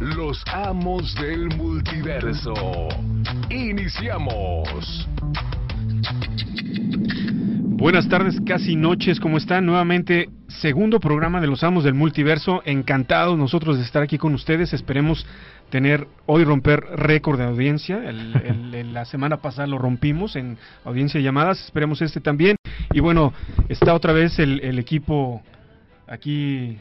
Los amos del multiverso. Iniciamos. Buenas tardes, casi noches, ¿cómo están? Nuevamente, segundo programa de los Amos del Multiverso. Encantados nosotros de estar aquí con ustedes. Esperemos tener hoy romper récord de audiencia. El, el- el- la semana pasada lo rompimos en audiencia de llamadas. Esperemos este también. Y bueno, está otra vez el, el equipo aquí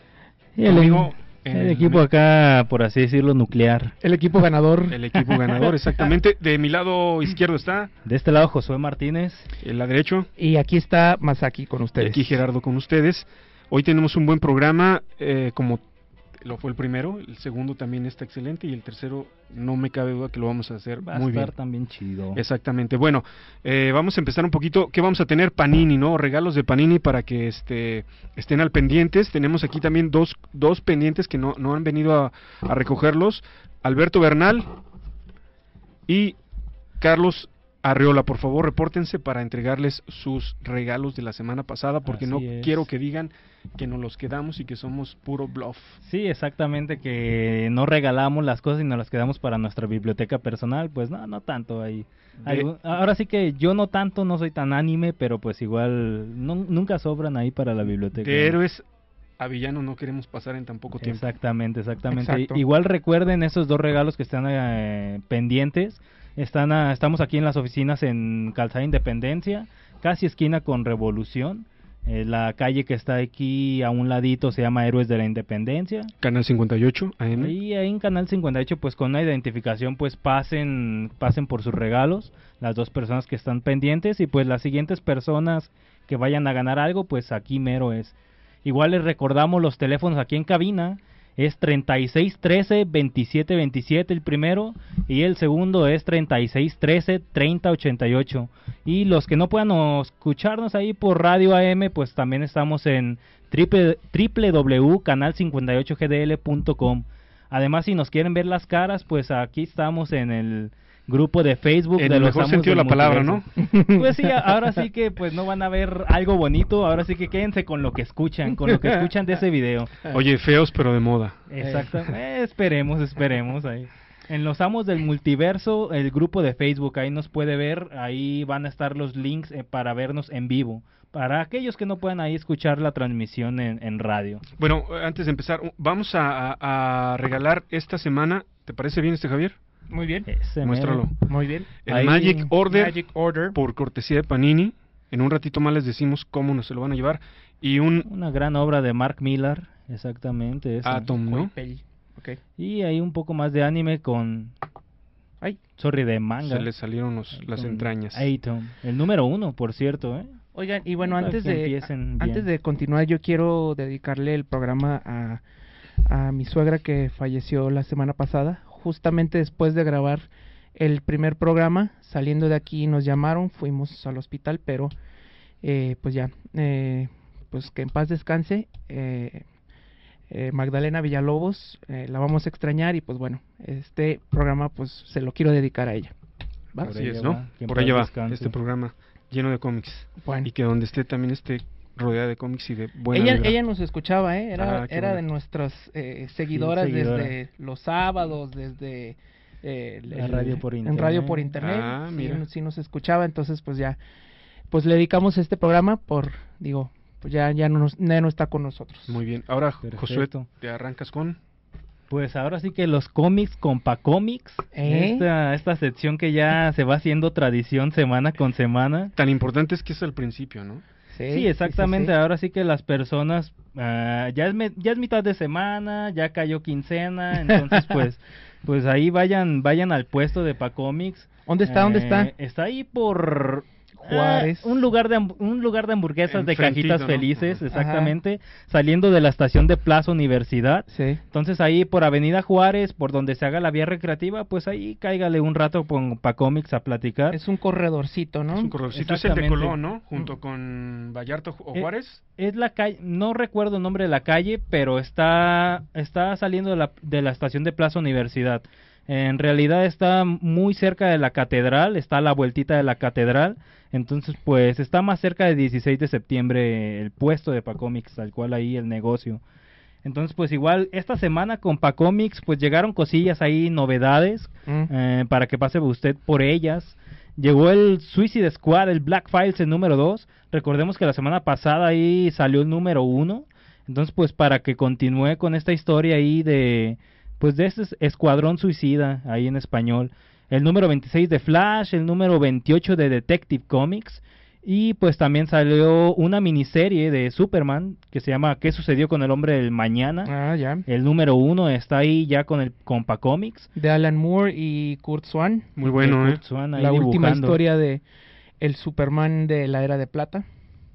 Y el, conmigo en el equipo acá, por así decirlo, nuclear. El equipo ganador. El equipo ganador, exactamente. De mi lado izquierdo está, De este lado, Josué Martínez. el la derecho. Y aquí está Masaki con Y ustedes. aquí Gerardo con ustedes. Hoy tenemos un buen programa, eh, como lo fue el primero, el segundo también está excelente y el tercero no me cabe duda que lo vamos a hacer Va a muy estar bien. también chido. Exactamente. Bueno, eh, vamos a empezar un poquito. ¿Qué vamos a tener? Panini, ¿no? Regalos de Panini para que este, estén al pendientes. Tenemos aquí también dos, dos pendientes que no, no han venido a, a recogerlos. Alberto Bernal y Carlos Arreola. Por favor, repórtense para entregarles sus regalos de la semana pasada porque no es. quiero que digan que nos los quedamos y que somos puro bluff. Sí, exactamente, que no regalamos las cosas y nos las quedamos para nuestra biblioteca personal. Pues no, no tanto ahí. De- Ahora sí que yo no tanto, no soy tan anime, pero pues igual nu- nunca sobran ahí para la biblioteca. De héroes a villanos no queremos pasar en tan poco tiempo. Exactamente, exactamente. Exacto. Igual recuerden esos dos regalos que están eh, pendientes. Están a- estamos aquí en las oficinas en Calzada Independencia, casi esquina con Revolución. Eh, la calle que está aquí a un ladito se llama Héroes de la Independencia. Canal 58 AM. Y ahí en Canal 58, pues con una identificación, pues pasen, pasen por sus regalos, las dos personas que están pendientes, y pues las siguientes personas que vayan a ganar algo, pues aquí mero es. Igual les recordamos los teléfonos aquí en cabina, es 3613 2727 el primero, y el segundo es 3613 3088. Y los que no puedan escucharnos ahí por radio AM, pues también estamos en triple, www.canal58gdl.com. Además, si nos quieren ver las caras, pues aquí estamos en el grupo de Facebook En de el los mejor Amos sentido de la palabra, ¿no? Pues sí, ahora sí que pues no van a ver algo bonito, ahora sí que quédense con lo que escuchan, con lo que escuchan de ese video. Oye, feos pero de moda. Exacto. Eh, esperemos, esperemos ahí. En los amos del multiverso, el grupo de Facebook, ahí nos puede ver, ahí van a estar los links eh, para vernos en vivo. Para aquellos que no puedan ahí escuchar la transmisión en, en radio. Bueno, antes de empezar, vamos a, a- a regalar esta semana, ¿te parece bien este Javier? Muy bien. Ese Muéstralo. mero. Muy bien. El Ahí- Magic Order, Magic Order. por cortesía de Panini. En un ratito más les decimos cómo nos se lo van a llevar. Y un Una gran obra de Mark Millar, exactamente. esa. Atom, ¿no? Peli. Ok. Y hay un poco más de anime con... Ay. Sorry, de manga. Se le salieron los- las entrañas. Atom. El número uno, por cierto, ¿eh? Oigan, y bueno, antes de, antes de continuar, yo quiero dedicarle el programa a, a mi suegra que falleció la semana pasada. Justamente después de grabar el primer programa, saliendo de aquí nos llamaron, fuimos al hospital, pero eh, pues ya, eh, pues que en paz descanse. eh, eh, Magdalena Villalobos, eh, la vamos a extrañar y pues bueno, este programa pues se lo quiero dedicar a ella. ¿va? Así es, ¿no? Por allá va descanse. este programa lleno de cómics. Bueno. Y que donde esté también esté rodeada de cómics y de buena ella, vibra. ella nos escuchaba, ¿eh? Era, Ah, era de nuestras eh, seguidoras seguidora. desde los sábados, desde eh, La radio por en internet. radio por internet. Ah, sí, mira. sí nos escuchaba, entonces pues ya, pues le dedicamos este programa por, digo, pues ya, ya, no, nos, ya no está con nosotros. Muy bien. Ahora, Josué, Perfecto. te arrancas con... Pues ahora sí que los cómics, compa cómics, ¿Eh? esta, esta sección que ya se va haciendo tradición semana con semana. Tan importante es que es al principio, ¿no? Sí, exactamente. Ahora sí que las personas, ah, ya, es me- ya es mitad de semana, ya cayó quincena, entonces pues, pues ahí vayan, vayan al puesto de Pacomics. ¿Dónde está? ¿Dónde Eh, está? Está ahí por Juárez. un lugar de un lugar de hamburguesas de cajitas ¿no? felices, Ajá. exactamente, saliendo de la estación de Plaza Universidad. Sí. Entonces ahí por Avenida Juárez, por donde se haga la vía recreativa, pues ahí cáigale un rato con Pacomics a platicar. Es un corredorcito, ¿no? Es un corredorcito, es el de. Colón, ¿no? Junto con Vallarta o Eh, Juárez. Es la calle, no recuerdo el nombre de la calle, pero está, está saliendo de la, de la estación de Plaza Universidad. En realidad está muy cerca de la catedral, está a la vueltita de la catedral. Entonces, pues está más cerca de 16 de septiembre el puesto de Pacomics, tal cual ahí el negocio. Entonces, pues igual, esta semana con Pacomics, pues llegaron cosillas ahí, novedades, Mm. eh, para que pase usted por ellas. Llegó el Suicide Squad, el Black Files, el número 2. Recordemos que la semana pasada ahí salió el número 1. Entonces, pues para que continúe con esta historia ahí de, pues de este escuadrón suicida ahí en español. El número 26 de Flash, el número 28 de Detective Comics. Y pues también salió una miniserie de Superman que se llama ¿Qué sucedió con el hombre del mañana? Ah, ya. El número 1 está ahí ya con el Compa Comics. De Alan Moore y Kurt Swan. Muy bueno, ¿eh? Kurt Swan ahí La última historia de el Superman de la era de plata.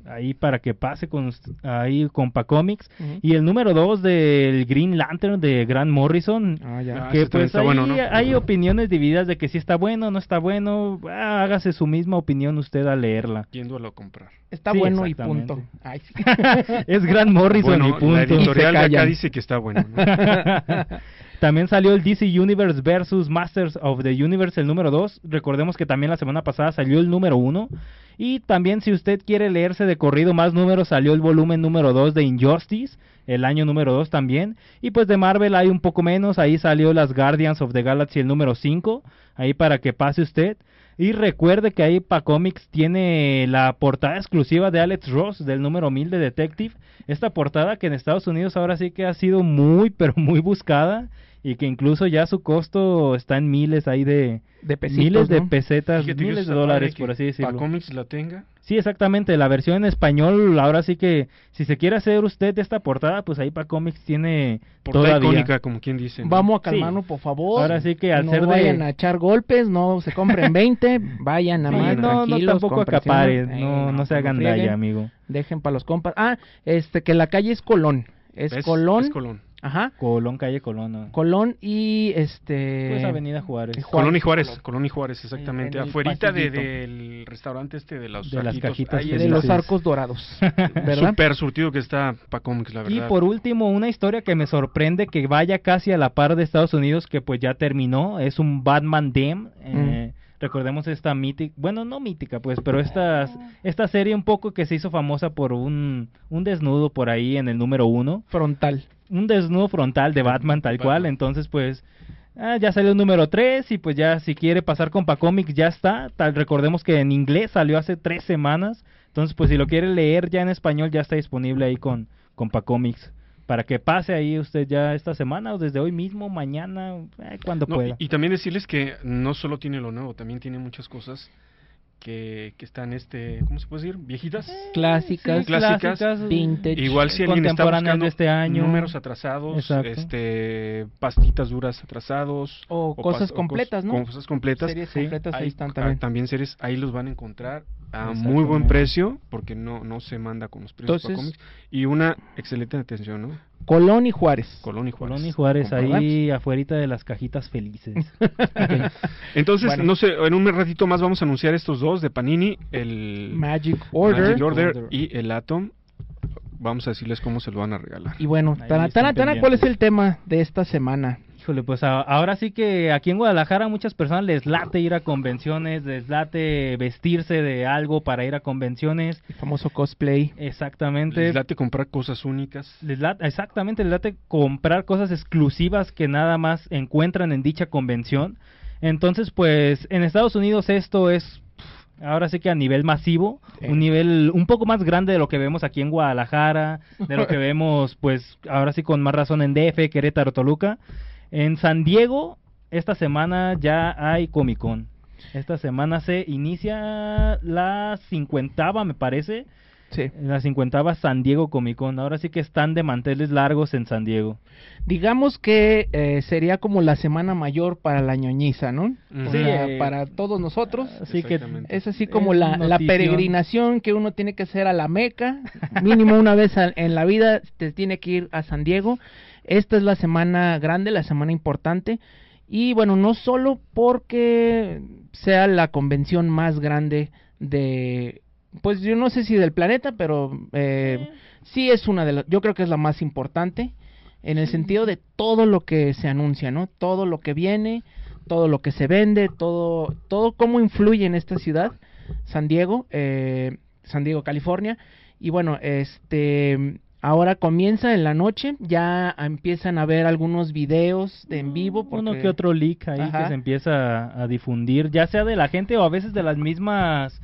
Ahí para que pase con ahí con Comics Ujú. y el número 2 del Green Lantern de Grant Morrison Ah, ya. Ah, que también pues está ahí bueno, ¿no? hay opiniones divididas de que si está bueno no está bueno Ah, hágase su misma opinión usted al leerla Yéndolo a comprar. Está sí, bueno y punto. Ay, sí. es Grant Morrison bueno, y la punto editorial de acá dice que está bueno, ¿no? también salió el DC Universe versus Masters of the Universe, el número 2. Recordemos que también la semana pasada salió el número 1. Y también si usted quiere leerse de corrido más números, salió el volumen número 2 de Injustice, el año número 2 también. Y pues de Marvel hay un poco menos, ahí salió las Guardians of the Galaxy, el número 5, ahí para que pase usted. Y recuerde que ahí Pacomics tiene la portada exclusiva de Alex Ross del número 1000 de Detective. Esta portada que en Estados Unidos ahora sí que ha sido muy, pero muy buscada. Y que incluso ya su costo está en miles ahí de... De pesitos, miles de pesetas, Fíjate miles de dólares, por así decirlo. Pacomics la tenga. Sí, exactamente, la versión en español, ahora sí que si se quiere hacer usted esta portada, pues ahí Pacomics tiene Portada todavía. icónica, como quien dice. ¿no? Vamos a Sí. calmarnos, por favor. Ahora sí que al no ser de- vayan a echar golpes, no se compren 20, vayan nada Sí, más no, no tampoco cómprense acapare, uno. no, no se hagan daya, amigo. Dejen para los compas. Ah, este, que la calle es Colón. Es ¿Ves? Colón. Es Colón. Ajá. Colón, calle Colón. ¿no? Colón y este... Pues Avenida Juárez. Juárez. Colón y Juárez, Colón. Colón y Juárez, exactamente. Afuerita de- del restaurante este de los De las cajitas ahí de los arcos dorados. ¿Verdad? Súper surtido que está Pacomics, la Y verdad. por último, una historia que me sorprende que vaya casi a la par de Estados Unidos, que pues ya terminó, es un Batman Dem. eh, Recordemos esta mítica, bueno, no mítica, pues, pero esta, esta serie un poco que se hizo famosa por un, un desnudo por ahí en el número uno. Frontal. un desnudo frontal de Batman tal Batman. cual, entonces pues ah, ya salió el número 3 y pues ya si quiere pasar con Pacomics ya está, tal recordemos que en inglés salió hace tres semanas, entonces pues si lo quiere leer ya en español ya está disponible ahí con, con Pacomics, para que pase ahí usted ya esta semana o desde hoy mismo, mañana, eh, cuando No, pueda. y, y también decirles que no solo tiene lo nuevo, también tiene muchas cosas que, que están, este, ¿cómo se puede decir? Viejitas. Clásicas. Sí, clásicas, vintage, Igual si alguien está contemporáneas buscando de este año. números atrasados, Exacto. este, pastitas duras atrasados. O pas- cosas o completas, cos- ¿no? Cosas completas. Series sí. completas ahí Ahí- están también. también series, ahí los van a encontrar a muy buen precio, porque no, no se manda con los precios Entonces- Pacomics. Y una excelente atención, ¿no? Colón y Juárez. Colón y Juárez. Colón y Juárez ahí afuerita de las cajitas felices. Entonces, Bueno. no sé, en un ratito más vamos a anunciar estos dos de Panini, el Magic Order. Magic Order Order. y el Atom. Vamos a decirles cómo se lo van a regalar. Y bueno, Tana, Tana, Tana, ¿cuál es el tema de esta semana? Híjole, pues a- ahora sí que aquí en Guadalajara a muchas personas les late ir a convenciones, les late vestirse de algo para ir a convenciones. El famoso cosplay. Exactamente. Les late comprar cosas únicas. Les late- exactamente, les late comprar cosas exclusivas que nada más encuentran en dicha convención. Entonces, pues en Estados Unidos esto es ahora sí que a nivel masivo, Sí. un nivel un poco más grande de lo que vemos aquí en Guadalajara, de lo que vemos pues ahora sí con más razón en DF, Querétaro, Toluca. En San Diego esta semana ya hay Comic Con. Esta semana se inicia la cincuentava, me parece. Sí. La cincuentava San Diego Comic Con. Ahora sí que están de manteles largos en San Diego. Digamos que eh, sería como la semana mayor para la ñoñiza, ¿no? Sí, eh, para todos nosotros. Así que. Es así como Es la, peregrinación que uno tiene que hacer a la Meca, mínimo una vez en la vida te tiene que ir a San Diego. Esta es la semana grande, la semana importante. Y bueno, no solo porque sea la convención más grande de, pues yo no sé si del planeta, pero eh, sí es una de las, yo creo que es la más importante en el sentido de todo lo que se anuncia, ¿no? Todo lo que viene, todo lo que se vende, todo, todo cómo influye en esta ciudad, San Diego, eh, San Diego, California. Y bueno, este, ahora comienza en la noche, ya empiezan a ver algunos videos de en vivo. Uno porque- que otro leak ahí Ajá. que se empieza a, a difundir, ya sea de la gente o a veces de las mismas,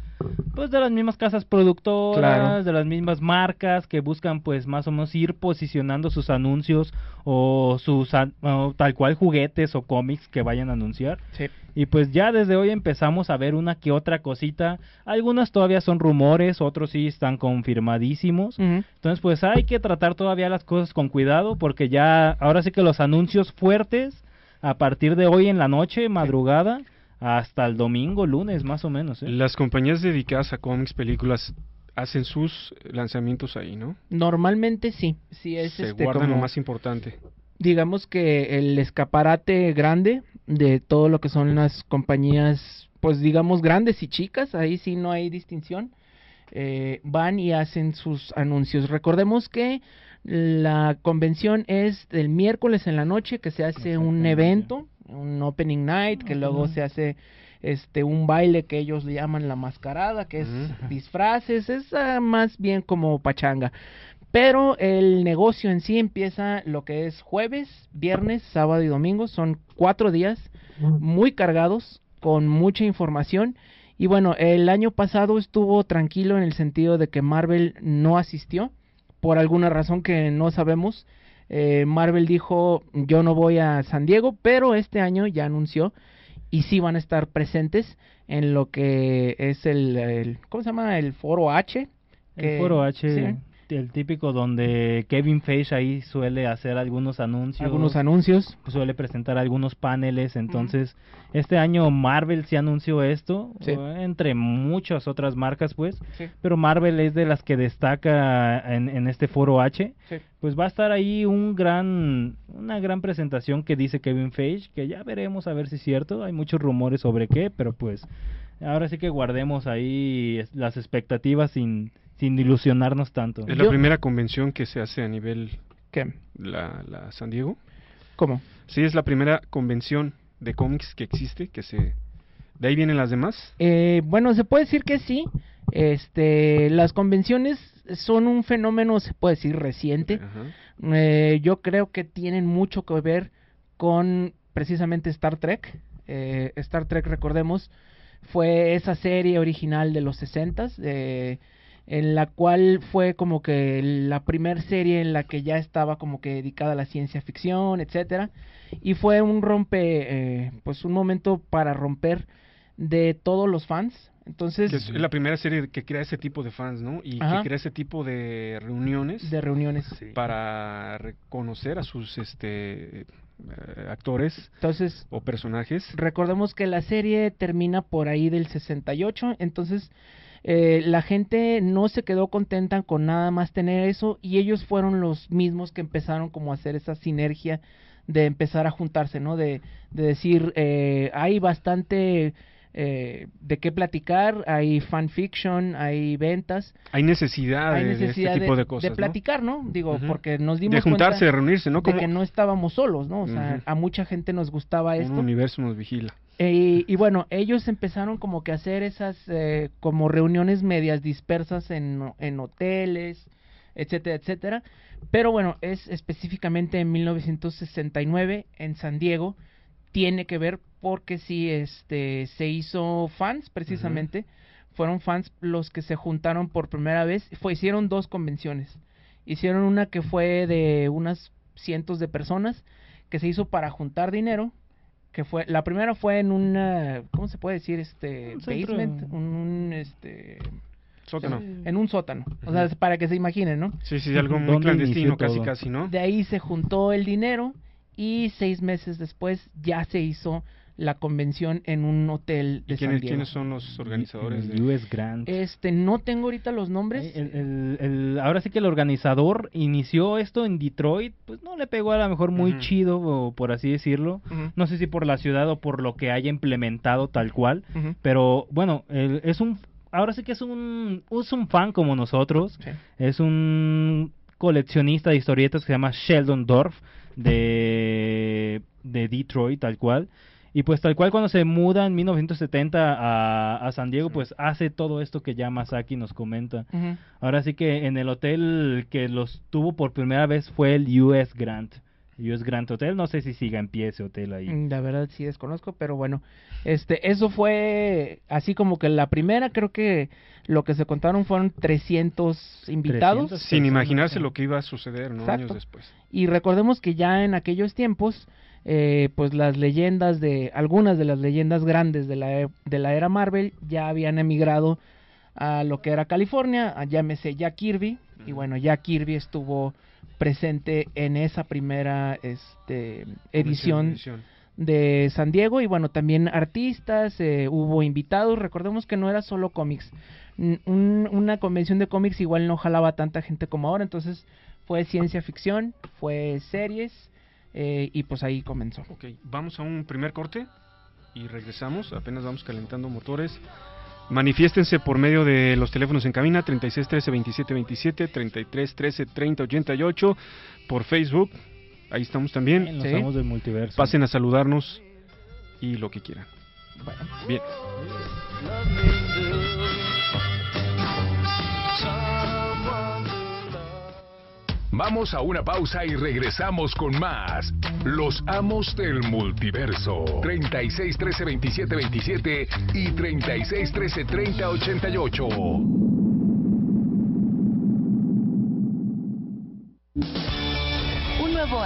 pues de las mismas casas productoras, Claro. de las mismas marcas que buscan pues más o menos ir posicionando sus anuncios o sus o tal cual juguetes o cómics que vayan a anunciar. Sí. Y pues ya desde hoy empezamos a ver una que otra cosita. Algunas todavía son rumores, otros sí están confirmadísimos. Entonces, pues hay que tratar todavía las cosas con cuidado porque ya, ahora sí que los anuncios fuertes, a partir de hoy en la noche, madrugada, hasta el domingo, lunes, más o menos. ¿eh? Las compañías dedicadas a cómics, películas, hacen sus lanzamientos ahí, ¿no? Normalmente sí, sí es Se este guardan lo más importante. digamos que el escaparate grande de todo lo que son las compañías, pues digamos grandes y chicas, ahí sí no hay distinción, eh, van y hacen sus anuncios. Recordemos que la convención es el miércoles en la noche que se hace un evento, un opening night, que luego se hace este un baile que ellos le llaman la mascarada, que es disfraces, es ah, más bien como pachanga. Pero el negocio en sí empieza lo que es jueves, viernes, sábado y domingo. Son cuatro días muy cargados, con mucha información. Y bueno, el año pasado estuvo tranquilo en el sentido de que Marvel no asistió, por alguna razón que no sabemos. Eh, Marvel dijo, yo no voy a San Diego, pero este año ya anunció y sí van a estar presentes en lo que es el, el- ¿cómo se llama? El foro H. El foro H, sí. El típico donde Kevin Feige ahí suele hacer algunos anuncios. algunos anuncios. suele presentar algunos paneles, entonces este año Marvel sí anunció esto, Sí. entre muchas otras marcas pues, Sí. pero Marvel es de las que destaca en, en este foro H, Sí. pues va a estar ahí un gran, una gran presentación que dice Kevin Feige, que ya veremos a ver si es cierto, hay muchos rumores sobre qué, pero pues ahora sí que guardemos ahí las expectativas sin, sin ilusionarnos tanto. Es la Yo- primera convención que se hace a nivel ¿Qué? la, la San Diego. ¿Cómo? Sí, es la primera convención de cómics que existe, que se... De ahí vienen las demás. Eh, bueno, se puede decir que sí. Este, las convenciones son un fenómeno, se puede decir, reciente. Eh, yo creo que tienen mucho que ver con precisamente Star Trek. Eh, Star Trek, recordemos, fue esa serie original de los 60 en la cual fue como que la primer serie en la que ya estaba como que dedicada a la ciencia ficción, etcétera, y fue un rompe, eh, pues un momento para romper de todos los fans. Entonces, Que es la primera serie que crea ese tipo de fans, ¿no? Y Ajá. que crea ese tipo de reuniones de reuniones. para reconocer a sus este eh, actores Entonces, o personajes. recordemos que la serie termina por ahí del 68, entonces eh, la gente no se quedó contenta con nada más tener eso y ellos fueron los mismos que empezaron como a hacer esa sinergia de empezar a juntarse, ¿no? De, de decir, eh, hay bastante eh, de qué platicar, hay fanfiction, hay ventas, Hay necesidad, hay de- de, necesidad este tipo de, cosas, ¿no? platicar, ¿no? Digo, porque nos dimos De juntarse, cuenta de reunirse, ¿no? de que no estábamos solos, ¿no? O sea, Ujú. a mucha gente nos gustaba un esto. universo nos vigila. Eh, y bueno, ellos empezaron como que a hacer esas eh, como reuniones medias dispersas en, en hoteles, etcétera, etcétera. Pero bueno, es específicamente en 1969 en San Diego. Tiene que ver porque sí, este, se hizo fans precisamente. Fueron fans los que se juntaron por primera vez. Fue, hicieron dos convenciones. Hicieron una que fue de unas cientos de personas que se hizo para juntar dinero que fue la primera fue en una cómo se puede decir este Un basement un, un, este Sótano. En un sótano. O sea, para que se imaginen, ¿no? Sí, sí, algo muy ¿Dónde clandestino, casi, todo? casi, ¿no? De ahí se juntó el dinero y seis meses después ya se hizo la convención en un hotel de ¿Y San quiénes, Diego. quiénes son los organizadores? El De... US Grant. Este, no tengo ahorita los nombres. Eh, el- el- el- ahora sí que el organizador inició esto en Detroit, pues no le pegó a lo mejor muy chido, o por así decirlo. No sé si por la ciudad o por lo que haya implementado tal cual, pero bueno, el- es un ahora sí que es un es un fan como nosotros, Sí. es un coleccionista de historietas que se llama Sheldon Dorf de de Detroit tal cual. Y pues tal cual cuando se muda en 1970 a, a San Diego, pues hace todo esto que ya Masaki nos comenta. Ahora sí que en el hotel que los tuvo por primera vez fue el US Grant. US Grant Hotel, no sé si siga en pie ese hotel ahí. Mm, La verdad sí desconozco, pero bueno, este, eso fue así como que la primera, creo que lo que se contaron fueron 300 invitados 300. Sin imaginarse lo que iba a suceder, ¿no? Exacto. Años después. y recordemos que ya en aquellos tiempos, eh, pues las leyendas de, algunas de las leyendas grandes de la, de la era Marvel ya habían emigrado a lo que era California, a llámese Jack Kirby, y bueno, Jack Kirby estuvo presente en esa primera este, edición Edición. de San Diego y bueno, también artistas, eh, hubo invitados, recordemos que no era solo cómics, un- una convención de cómics igual no jalaba tanta gente como ahora, entonces fue ciencia ficción, fue series eh, y pues ahí comenzó. Ok, vamos a un primer corte y regresamos. Apenas vamos calentando motores. Manifiéstense por medio de los teléfonos en cabina 36 13 27 27, 33 13 30 88, por Facebook. Ahí estamos también. En los Sí. amos del multiverso. Pasen a saludarnos y lo que quieran. Bueno, Bien. Vamos a una pausa y regresamos con más. Los amos del multiverso. 36 13 27 27 y 36 13 30 88.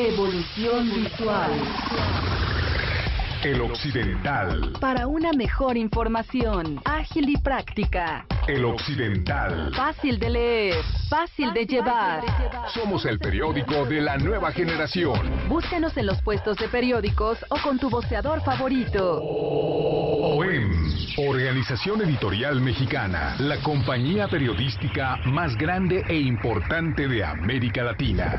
Evolución visual. El occidental. Para una mejor información, ágil y práctica. El occidental. Fácil de leer, fácil de llevar. Somos el periódico de la nueva generación. Búscanos en los puestos de periódicos o con tu voceador favorito. OEM, Organización Editorial Mexicana, la compañía periodística más grande e importante de América Latina.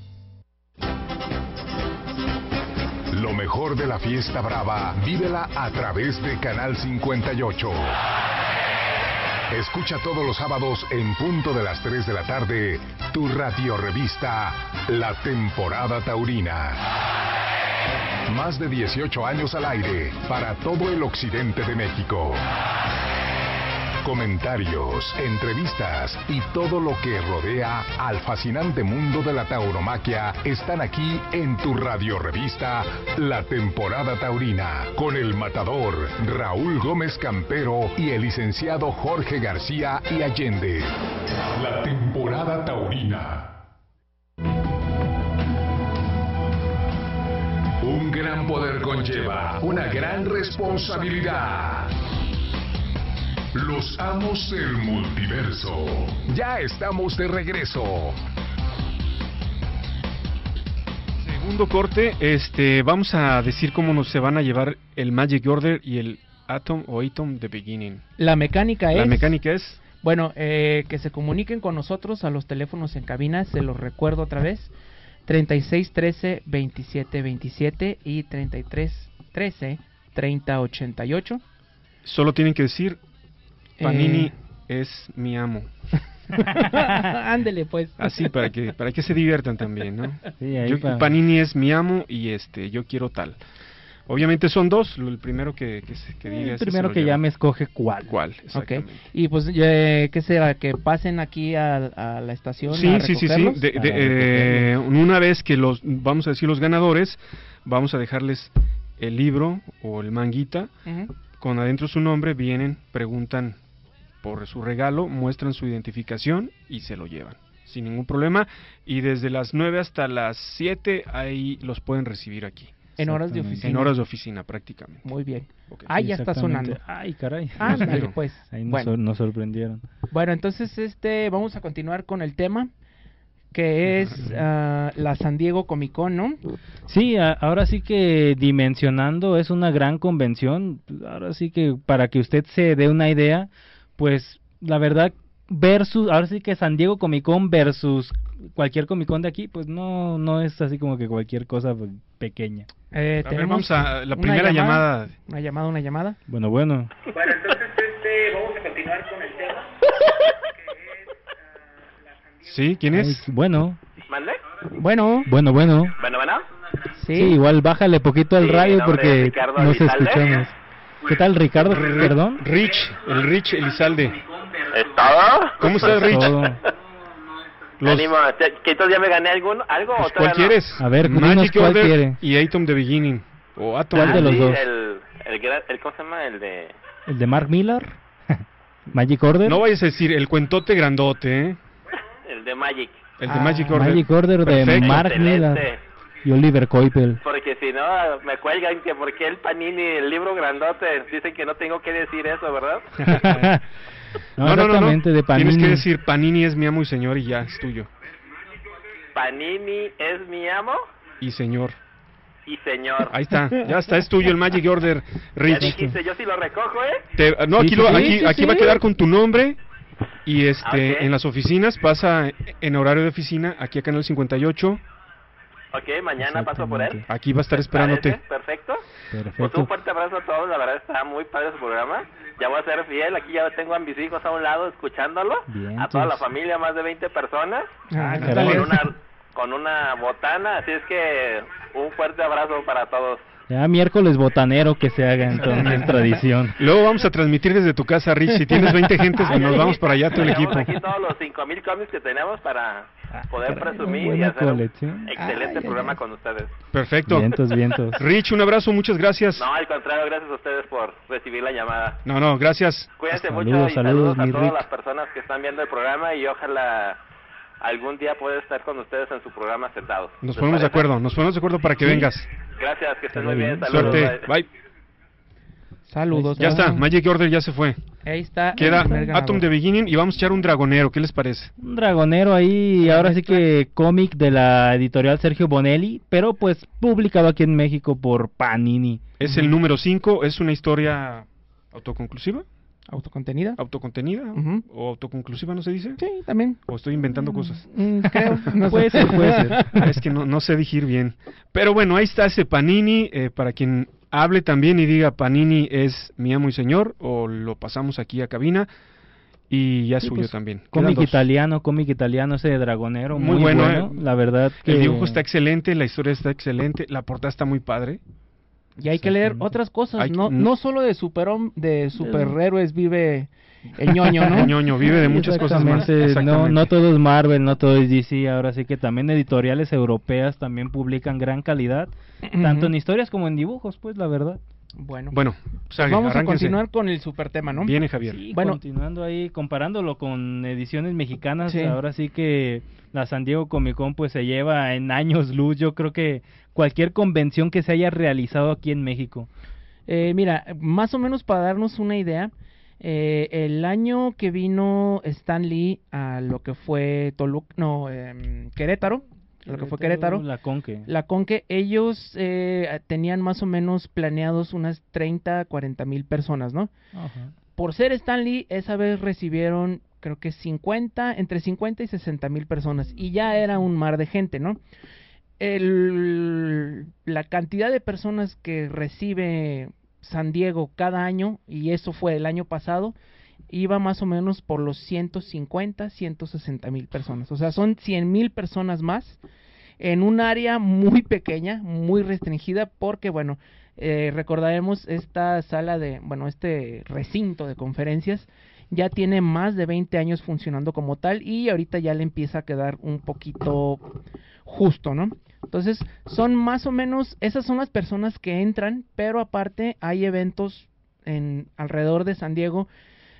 Lo mejor de la fiesta brava, vívela a través de Canal 58. Escucha todos los sábados en punto de las 3 de la tarde tu radio revista La Temporada Taurina. Más de 18 años al aire para todo el occidente de México. Comentarios, entrevistas y todo lo que rodea al fascinante mundo de la tauromaquia están aquí en tu radio revista La Temporada Taurina con el matador Raúl Gómez Campero y el licenciado Jorge García y Allende. La Temporada Taurina. Un gran poder conlleva una gran responsabilidad. Los amos del multiverso. Ya estamos de regreso. Segundo corte, este, vamos a decir cómo nos se van a llevar el Magic Order y el Atom o Atom The Beginning. La mecánica La es... mecánica es Bueno, eh, que se comuniquen con nosotros a los teléfonos en cabina, se los recuerdo otra vez. 36 13 27 27 y 33 13 30 88. solo tienen que decir Panini Eh, es mi amo. Ándele pues. Así para que para que se diviertan también, ¿no? Sí, ahí Yo- pa- Panini es mi amo y este yo quiero tal. Obviamente son dos, lo- el primero que, que, se- que diga el primero que lleva. llame escoge cuál. ¿Cuál? Ok. Exactamente. Y pues, eh, ¿qué será? ¿Que pasen aquí a, a la estación? Sí, a sí, sí, sí. De- de- eh, una vez que los, vamos a decir los ganadores, vamos a dejarles el libro o el manguita con adentro su nombre, vienen, preguntan por su regalo, muestran su identificación y se lo llevan. Sin ningún problema. Y desde las 9 hasta las 7 ahí los pueden recibir aquí. En horas de oficina. En horas de oficina prácticamente. Muy bien. Ok. Ah, ya está sonando. Ay, caray. Ándale, mío. pues. Ahí nos, Bueno. sor- nos sorprendieron. Bueno, entonces este vamos a continuar con el tema que es ah, la San Diego Comic Con, ¿no? Sí, a- ahora sí que Dimensionando es una gran convención. Ahora sí que para que usted se dé una idea, pues la verdad versus ahora sí que San Diego Comic Con versus cualquier Comic Con de aquí, pues no no es así como que cualquier cosa pues, pequeña. Eh, A ver, vamos a la una primera llamada. Una llamada, una llamada. Bueno, bueno. Bueno, entonces este vamos a continuar con el tema. ¿Sí? ¿Quién es? Ay, bueno, ¿Mande? Bueno, bueno, bueno. Bueno, bueno. sí. Sí, igual bájale poquito al Sí, radio porque Elizalde. escuchamos. ¿Qué tal, Ricardo? Perdón. Rich, el Rich Elizalde. ¿Es todo? ¿Cómo estás, Rich? Todo. Los, Ánimo, ¿te- ¿que entonces ya me gané algún, algo pues, o ¿Cuál no? quieres? A ver, Magic cuál Order quiere. y Atom The Beginning. O Atom. ¿Cuál de Ah, los sí, dos? El, el, el, ¿cómo se llama? El de... ¿El de Mark Miller? ¿Magic Order? No vayas a decir el cuentote grandote, ¿eh? El de Magic. El de Ah, Magic Order. Magic Order de Perfecto. Mark Excelente. Miller y Oliver Coipel. Porque si no, me cuelgan que porque el Panini, el libro grandote, dicen que no tengo que decir eso, ¿verdad? no, exactamente, de Panini. Tienes que decir Panini es mi amo y señor y ya, es tuyo. Panini es mi amo Y señor. y señor. Ahí está, ya está, es tuyo el Magic Order, Ya Rich. dijiste, yo sí lo recojo, ¿eh? Te- no, aquí, sí, lo, aquí, sí, aquí sí. va a quedar con tu nombre y este Ok. en las oficinas pasa en horario de oficina aquí a Canal 58. Ok, mañana paso por él. Aquí va a estar esperándote. ¿Parece? Perfecto. Pues Perfecto. un fuerte abrazo a todos, la verdad está muy padre su programa. Ya voy a ser fiel, aquí ya tengo a mis hijos a un lado escuchándolo. Bien, a toda la familia, más de 20 personas. Ah, caray. dale. Con una, con una botana, así es que un fuerte abrazo para todos. Ya miércoles botanero que se haga entonces tradición. Luego vamos a transmitir desde tu casa, Rich. Si tienes 20 gentes, Ah, nos vamos para allá todo el equipo. aquí todos los 5000 cómics que tenemos para poder caray, presumir y hacer un colección. excelente Ay, ay, programa con ustedes. Perfecto. Vientos, vientos. Rich, un abrazo, muchas gracias. No, al contrario, gracias a ustedes por recibir la llamada. No, no, gracias. Cuídense Saludos, mucho y saludos, saludos, a todas Rick. las personas que están viendo el programa y ojalá algún día pueda estar con ustedes en su programa sentados. Nos ¿Les ponemos de parece? acuerdo, nos ponemos de acuerdo para que Sí. vengas. Gracias, que estén Muy bien. bien. Saludos. Suerte. bye. Saludos. Ya está, Magic Order ya se fue. Ahí está. Queda. Atom The Beginning y vamos a echar un dragonero. ¿Qué les parece? Un dragonero ahí, ahora sí que cómic de la editorial Sergio Bonelli, pero pues publicado aquí en México por Panini. Es el número 5, es una historia autoconclusiva, Autocontenida. autocontenida o autoconclusiva, ¿no se dice? Sí, también. O estoy inventando cosas. Mm, creo. No. Puede ser, puede ser. Ah, es que no, no sé digir bien. Pero bueno, ahí está ese Panini. eh, para quien hable también y diga Panini es mi amo y señor, o lo pasamos aquí a cabina. Y ya Sí, suyo pues, también. Cómic italiano, cómic italiano ese de dragonero, Muy muy, bueno, bueno, eh. la verdad que El dibujo está excelente, la historia está excelente, la portada está muy padre. Y hay que leer otras cosas. Hay- no, no solo de superhom- de superhéroes vive el ñoño, ¿no? El ñoño vive de muchas cosas más. No, no todo es Marvel, no todo es DC, ahora sí que también editoriales europeas también publican gran calidad, tanto en historias como en dibujos, pues la verdad. Bueno, Bueno, pues, vamos a continuar con el super tema, ¿no? Viene Javier. Sí, Bueno. continuando ahí, comparándolo con ediciones mexicanas, Sí. ahora sí que la San Diego Comic Con pues se lleva en años luz, yo creo que cualquier convención que se haya realizado aquí en México. Eh, mira, más o menos para darnos una idea, eh, el año que vino Stan Lee a lo que fue Toluca, no, em, Querétaro, lo que fue Querétaro, La Conque. la Conque, ellos eh, tenían más o menos planeados unas 30, 40 mil personas, ¿no? Ajá. Por ser Stanley, esa vez recibieron creo que 50, entre 50 y 60 mil personas, y ya era un mar de gente, ¿no? El, la cantidad de personas que recibe San Diego cada año, y eso fue el año pasado, iba más o menos por los 150, 160 mil personas. O sea, son 100 mil personas más en un área muy pequeña, muy restringida, porque bueno, eh, recordaremos esta sala de, bueno, este recinto de conferencias ya tiene más de 20 años funcionando como tal y ahorita ya le empieza a quedar un poquito justo, ¿no? Entonces, son más o menos, esas son las personas que entran, pero aparte hay eventos en alrededor de San Diego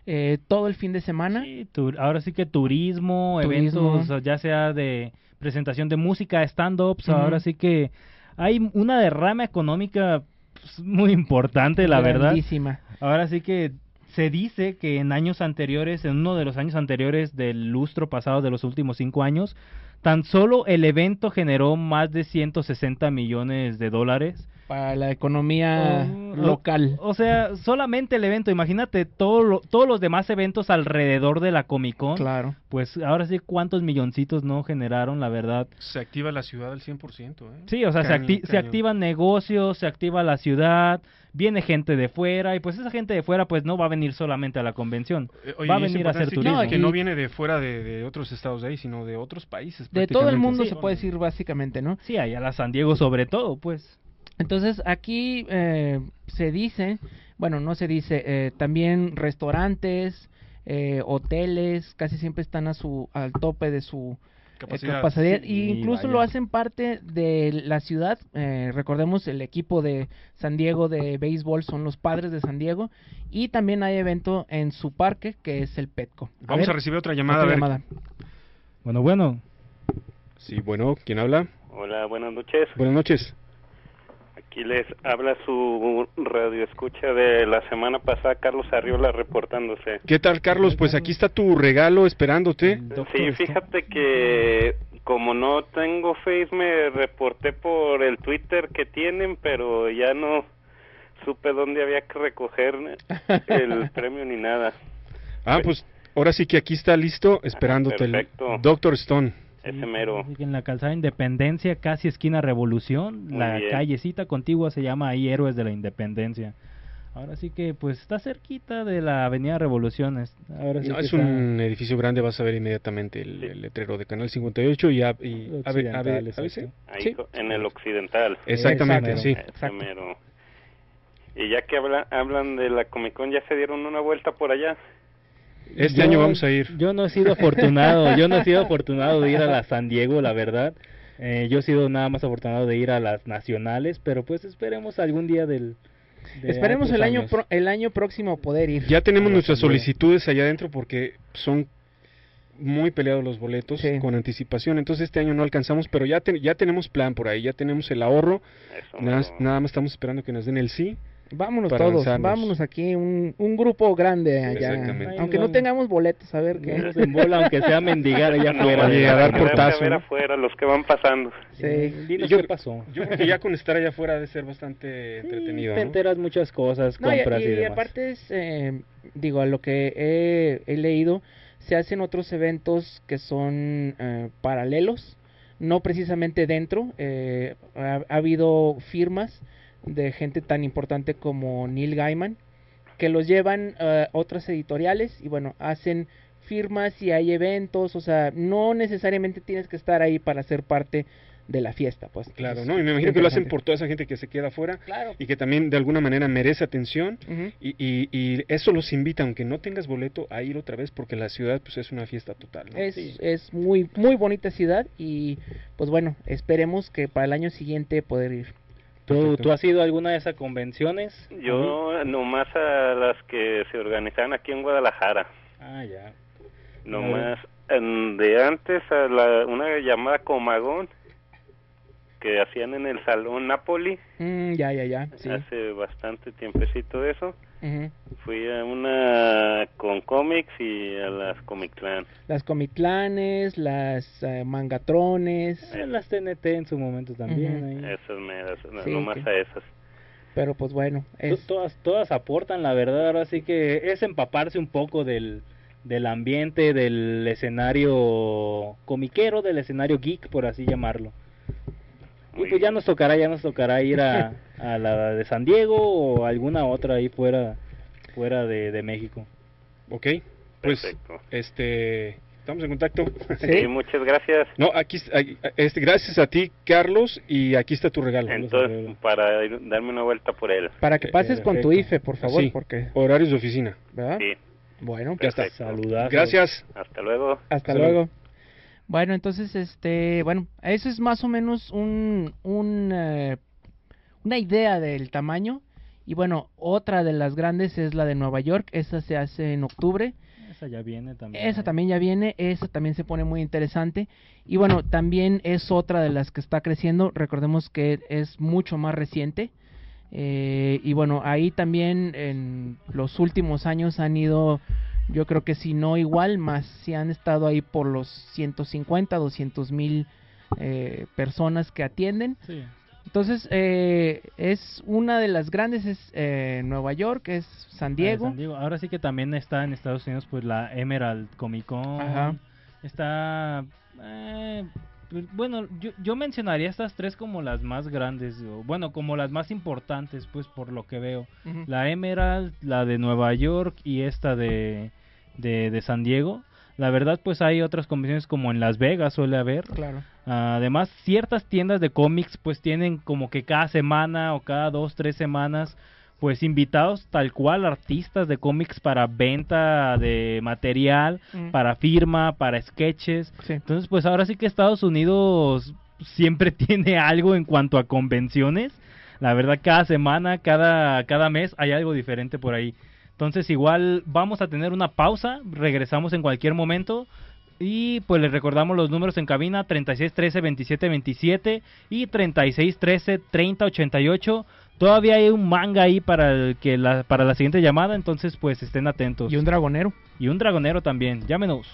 eh, todo el fin de semana. Sí, ahora sí que turismo, Turismo. eventos, ya sea de presentación de música, stand-ups, ahora sí que hay una derrama económica pues, muy importante, la verdad. Grandísima. Ahora sí que se dice que en años anteriores, en uno de los años anteriores del lustro pasado de los últimos cinco años, tan solo el evento generó más de 160 millones de dólares. Para la economía local. O, o sea, solamente el evento, imagínate todo lo- todos los demás eventos alrededor de la Comic Con. Claro. Pues ahora sí, ¿cuántos milloncitos no generaron, la verdad? Se activa la ciudad al 100%. ¿eh? Sí, o sea, se, Cañón, acti- se activan negocios, se activa la ciudad, viene gente de fuera y pues esa gente de fuera pues no va a venir solamente a la convención, Eh, oye, va a venir a hacer importante turismo. que no viene de fuera de, de otros estados de ahí, sino de otros países. De todo el mundo Sí. se puede decir básicamente, ¿no? Sí, allá a la San Diego sobre todo, pues. Entonces aquí eh, se dice, bueno, no se dice, eh, también restaurantes, eh, hoteles, casi siempre están a su al tope de su eh, Capacidad. capacidad, Sí, y incluso vaya. lo hacen parte de la ciudad. eh, recordemos el equipo de San Diego de béisbol son los padres de San Diego y también hay evento en su parque que es el Petco. Vamos a, recibir otra llamada. otra a ver. llamada. Bueno, bueno, Sí, bueno, ¿quién habla? Hola, buenas noches. Buenas noches. Aquí les habla su radio escucha de la semana pasada, Carlos Arriola, reportándose. ¿Qué tal, Carlos? Pues aquí está tu regalo esperándote. Sí, fíjate que como no tengo Face, me reporté por el Twitter que tienen, pero ya no supe dónde había que recoger el premio ni nada. Ah, pues ahora sí que aquí está listo esperándote el perfecto. Doctor Stone. Ese mero. En la calzada Independencia, casi esquina Revolución, Muy la bien. callecita contigua se llama ahí Héroes de la Independencia. Ahora sí que pues está cerquita de la Avenida Revolución. es- Ahora sí No, que es está- un edificio grande, vas a ver inmediatamente el, Sí. el letrero de Canal 58 y, A- y AB- Occidental. ABC. Ahí Sí. co- en el occidental. Exactamente, sí. Exacto. Y ya que habla, hablan de la Comic Con, ¿ya se dieron una vuelta por allá? Este Yo- año vamos a ir. Yo no he sido afortunado, yo no he sido afortunado de ir a la San Diego, la verdad. Eh, yo he sido nada más afortunado de ir a las nacionales, pero pues esperemos algún día del... de Esperemos el año pro- el año próximo poder ir. Ya tenemos nuestras solicitudes allá adentro porque son muy peleados los boletos Sí. con anticipación. Entonces este año no alcanzamos, pero ya, te- ya tenemos plan por ahí, ya tenemos el ahorro. Nada, nada más estamos esperando que nos den el sí. Vámonos todos, lanzarnos. vámonos aquí, un, un grupo grande allá. Exactamente. Aunque no tengamos boletos, a ver qué. Vamos en bola, aunque sea mendigar allá No, afuera. A dar portazo, ver ¿no? afuera, los que van pasando. Sí. Dinos Yo- qué pasó. Yo creo que ya con estar allá afuera debe ser bastante entretenido. Te ¿no? enteras muchas cosas, No, y, compras y, y demás. aparte es, eh, digo, a lo que he, he leído, se hacen otros eventos que son eh, paralelos, no precisamente dentro. eh, ha, ha habido firmas de gente tan importante como Neil Gaiman que los llevan a otras editoriales y bueno, hacen firmas y hay eventos, o sea, no necesariamente tienes que estar ahí para ser parte de la fiesta, pues. Claro, ¿no? Y me imagino que lo hacen por toda esa gente que se queda afuera Claro. y que también de alguna manera merece atención. Y, y, y eso los invita, aunque no tengas boleto, a ir otra vez porque la ciudad pues es una fiesta total. ¿no? Es, es muy muy bonita ciudad y pues bueno, esperemos que para el año siguiente poder ir. ¿Tú. ¿Tú has ido a alguna de esas convenciones? Yo nomás a las que se organizan aquí en Guadalajara. Ah, ya. Nomás de antes a la, una llamada Comagón que hacían en el Salón Napoli. Mm, ya, ya, ya. Sí. Hace bastante tiempecito de eso. Ujú. Fui a una con cómics y a las Comic Clan. Las Comiclanes, las eh, Mangatrones. Eh, las TNT en su momento también. Ujú. ahí. Esas meras, no, Sí, nomás que- a esas. Pero pues bueno, es, Todas, todas aportan, la verdad, ahora sí que es empaparse un poco del, del ambiente, del escenario comiquero, del escenario geek, por así llamarlo. Y pues ya nos tocará, ya nos tocará ir a, a la de San Diego o alguna otra ahí fuera, fuera de, de México. Ok, pues Perfecto. este estamos en contacto. Sí, muchas gracias. No, aquí este gracias a ti, Carlos, y aquí está tu regalo. Entonces, para ir- darme una vuelta por él. para que pases con tu. IFE, por favor, Sí. porque, Horarios de oficina. ¿verdad? Sí, Bueno, Ya está. Perfecto. Saludazos. Gracias. hasta luego. hasta Hasta luego. luego. Bueno, entonces, este, bueno, eso es más o menos un, un, eh, una idea del tamaño. Y bueno, otra de las grandes es la de Nueva York. Esa se hace en octubre. Esa ya viene también. Esa también ya viene, esa también se pone muy interesante. Y bueno, también es otra de las que está creciendo. Recordemos que es mucho más reciente. Eh, y bueno, ahí también en los últimos años han ido, yo creo que si no igual, más si han estado ahí por los 150, 200 mil eh, personas que atienden. Sí. Entonces, eh, es una de las grandes, es eh, Nueva York, es San Ah, Diego. San Diego. Ahora sí que también está en Estados Unidos pues la Emerald Comic Con. Ajá. Está eh, bueno, yo, yo mencionaría estas tres como las más grandes, o, bueno, como las más importantes pues por lo que veo. La Emerald, la de Nueva York y esta de, de, de San Diego. La verdad pues hay otras convenciones como en Las Vegas suele haber. Claro. Además, ciertas tiendas de cómics pues tienen como que cada semana o cada dos, tres semanas pues invitados tal cual artistas de cómics para venta de material, Mm. para firma, para sketches. Sí. Entonces pues ahora sí que Estados Unidos siempre tiene algo en cuanto a convenciones. La verdad cada semana, cada, cada mes hay algo diferente por ahí. Entonces igual vamos a tener una pausa, regresamos en cualquier momento. Y pues les recordamos los números en cabina 3613-2727 y 3613-3088. Todavía hay un manga ahí para, el que la, para la siguiente llamada, entonces pues estén atentos. Y un dragonero. Y un dragonero también, llámenos.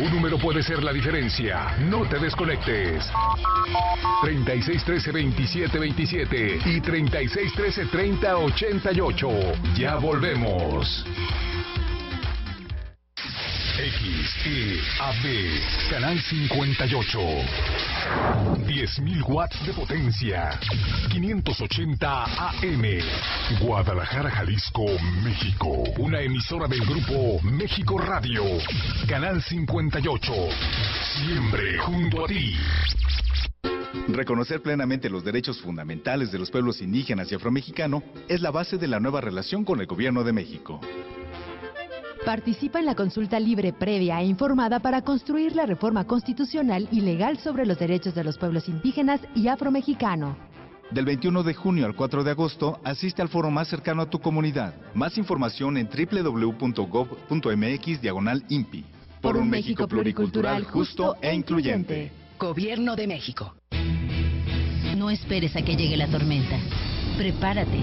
Un número puede ser la diferencia. No te desconectes. 3613-2727 y 3613-3088. Ya volvemos. XEAB, Canal 58. 10.000 watts de potencia. 580 AM. Guadalajara, Jalisco, México. Una emisora del grupo México Radio. Canal 58. Siempre junto a ti. Reconocer plenamente los derechos fundamentales de los pueblos indígenas y afromexicano es la base de la nueva relación con el gobierno de México. Participa en la consulta libre, previa e informada para construir la reforma constitucional y legal sobre los derechos de los pueblos indígenas y afromexicano. Del 21 de junio al 4 de agosto, asiste al foro más cercano a tu comunidad. Más información en www.gov.mx diagonal INPI. Por un México pluricultural, justo e incluyente. Gobierno de México. No esperes a que llegue la tormenta. Prepárate.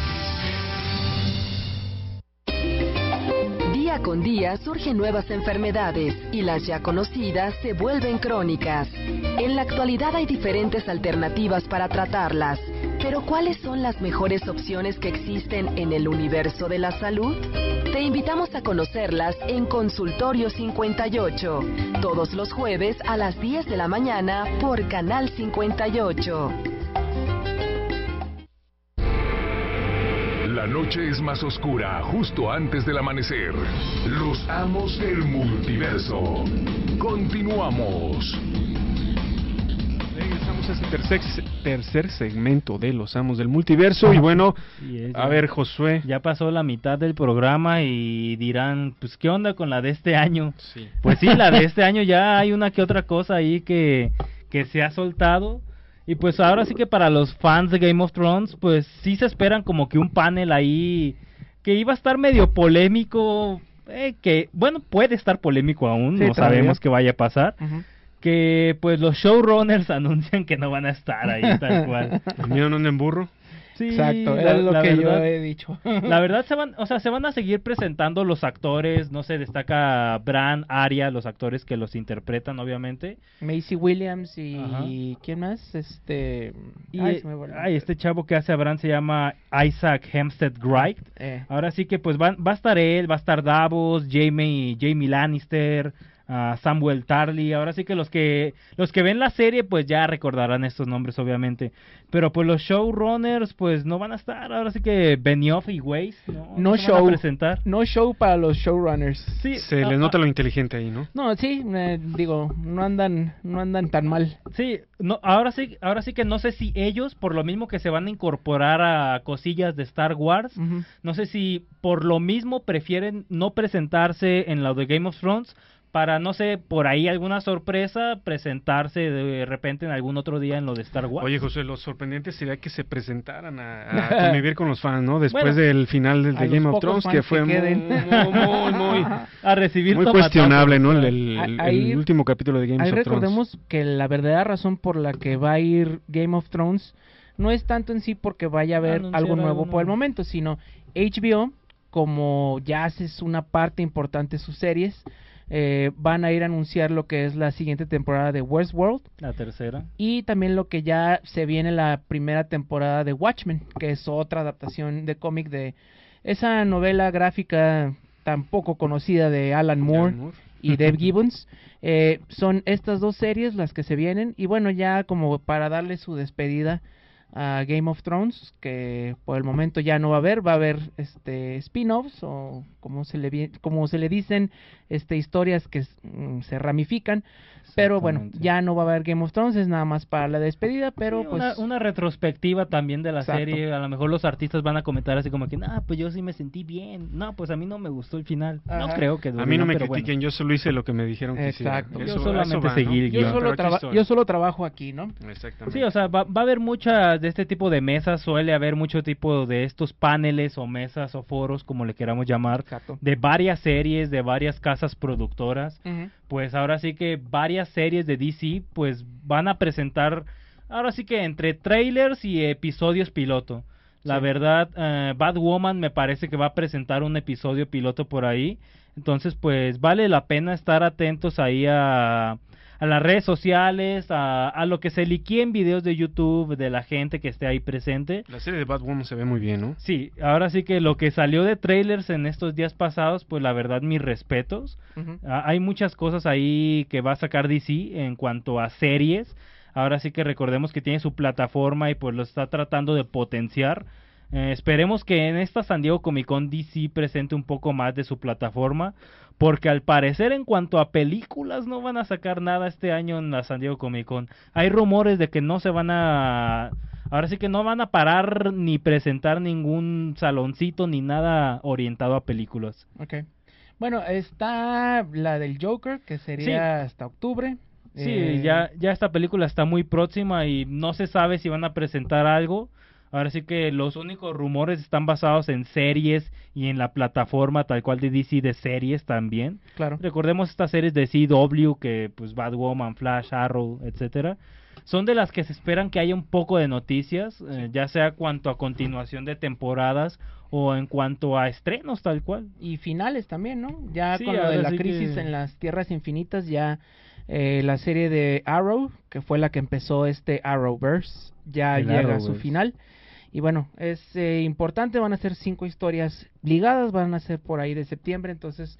Día con día surgen nuevas enfermedades y las ya conocidas se vuelven crónicas. En la actualidad hay diferentes alternativas para tratarlas, pero ¿cuáles son las mejores opciones que existen en el universo de la salud? Te invitamos a conocerlas en Consultorio 58, todos los jueves a las 10 de la mañana por Canal 58. La noche es más oscura justo antes del amanecer. Los amos del multiverso. Continuamos. a este tercer, tercer segmento de Los Amos del Multiverso. Y bueno, a ver, Josué. Ya pasó la mitad del programa y dirán, pues, ¿qué onda con la de este año? Pues sí, la de este año ya hay una que otra cosa ahí que, que se ha soltado. Y pues ahora sí que para los fans de Game of Thrones, pues sí se esperan como que un panel ahí que iba a estar medio polémico, eh, que bueno, puede estar polémico aún, no sabemos qué vaya a pasar. Que pues los showrunners anuncian que no van a estar ahí tal cual. ¿El en burro? Exacto, era lo que yo he dicho. La verdad se van, o sea, se van a seguir presentando los actores, no sé, destaca Bran, Aria, los actores que los interpretan obviamente. Macy Williams y ¿quién más? Este ay, este chavo que hace a Bran se llama Isaac Hempstead Wright. Eh. Ahora sí que pues va, va a estar él, va a estar Davos, Jamie Jamie Lannister, Samuel Tarly. Ahora sí que los que los que ven la serie pues ya recordarán estos nombres obviamente. Pero pues los showrunners pues no van a estar. Ahora sí que Benioff y Weiss no, show presentar. No show para los showrunners. Sí, se les nota lo inteligente ahí, ¿no? No, sí, eh, digo, no andan no andan tan mal. Sí, no ahora sí ahora sí que no sé si ellos por lo mismo que se van a incorporar a cosillas de Star Wars, no sé si por lo mismo prefieren no presentarse en la de Game of Thrones para, no sé, por ahí alguna sorpresa, presentarse de repente en algún otro día en lo de Star Wars. Oye, José, lo sorprendente sería que se presentaran a, convivir con los fans, ¿no? Después del final del de Game of Thrones, que fue muy, muy, muy, a recibir muy cuestionable, ¿no? El, último capítulo de Game of Thrones. recordemos que la verdadera razón por la que va a ir Game of Thrones no es tanto en sí porque vaya a haber algo nuevo por el momento, sino HBO, como ya haces una parte importante de sus series, eh, van a ir a anunciar lo que es la siguiente temporada de Westworld. La tercera. Y también lo que ya se viene la primera temporada de Watchmen, que es otra adaptación de cómic de esa novela gráfica tan poco conocida de Alan Moore, y Dave Gibbons. Eh, son estas dos series las que se vienen. Y bueno, ya como para darle su despedida a Game of Thrones, que por el momento ya no va a haber, va a haber este spin-offs o como se le como se le dicen, este historias que mm, se ramifican, pero bueno, ya no va a haber Game of Thrones, es nada más para la despedida, pero pues una, retrospectiva también de la serie, a lo mejor los artistas van a comentar así como que, "Ah, pues yo sí me sentí bien." No, pues a mí no me gustó el final. No creo que A mí no me critiquen, yo solo hice lo que me dijeron que Exacto. yo solamente seguí yo, solo yo solo trabajo aquí, ¿no? Exactamente. Sí, o sea, va, va a haber muchas de este tipo de mesas, suele haber mucho tipo de estos paneles o mesas o foros, como le queramos llamar, de varias series, de varias casas productoras. Pues ahora sí que varias series de DC, pues van a presentar, ahora sí que entre trailers y episodios piloto. La verdad, uh, Batwoman me parece que va a presentar un episodio piloto por ahí. Entonces, pues vale la pena estar atentos ahí a, a las redes sociales, a, a lo que se liquie en videos de YouTube de la gente que esté ahí presente. La serie de Batwoman se ve muy bien, ¿no? Sí, ahora sí que lo que salió de trailers en estos días pasados, pues la verdad mis respetos. Ah, hay muchas cosas ahí que va a sacar DC en cuanto a series. Ahora sí que recordemos que tiene su plataforma y pues lo está tratando de potenciar. Eh, esperemos que en esta San Diego Comic Con DC presente un poco más de su plataforma, porque al parecer en cuanto a películas no van a sacar nada este año en la San Diego Comic Con. Hay rumores de que no se van a... Ahora sí que no van a parar ni presentar ningún saloncito ni nada orientado a películas. Ok. Bueno, está la del Joker, que sería hasta octubre. Sí, eh, ya, ya esta película está muy próxima y no se sabe si van a presentar algo. Ahora sí que los únicos rumores están basados en series y en la plataforma tal cual de DC de series también. Claro. Recordemos estas series de CW que pues Batwoman, Flash, Arrow, etcétera. Son de las que se esperan que haya un poco de noticias, eh, ya sea cuanto a continuación de temporadas o en cuanto a estrenos tal cual. Y finales también, ¿no? Ya con lo de la crisis en las Tierras Infinitas ya eh, la serie de Arrow, que fue la que empezó este Arrowverse, ya llega a su final. Y bueno, es eh, importante, van a ser cinco historias ligadas, van a ser por ahí de septiembre, entonces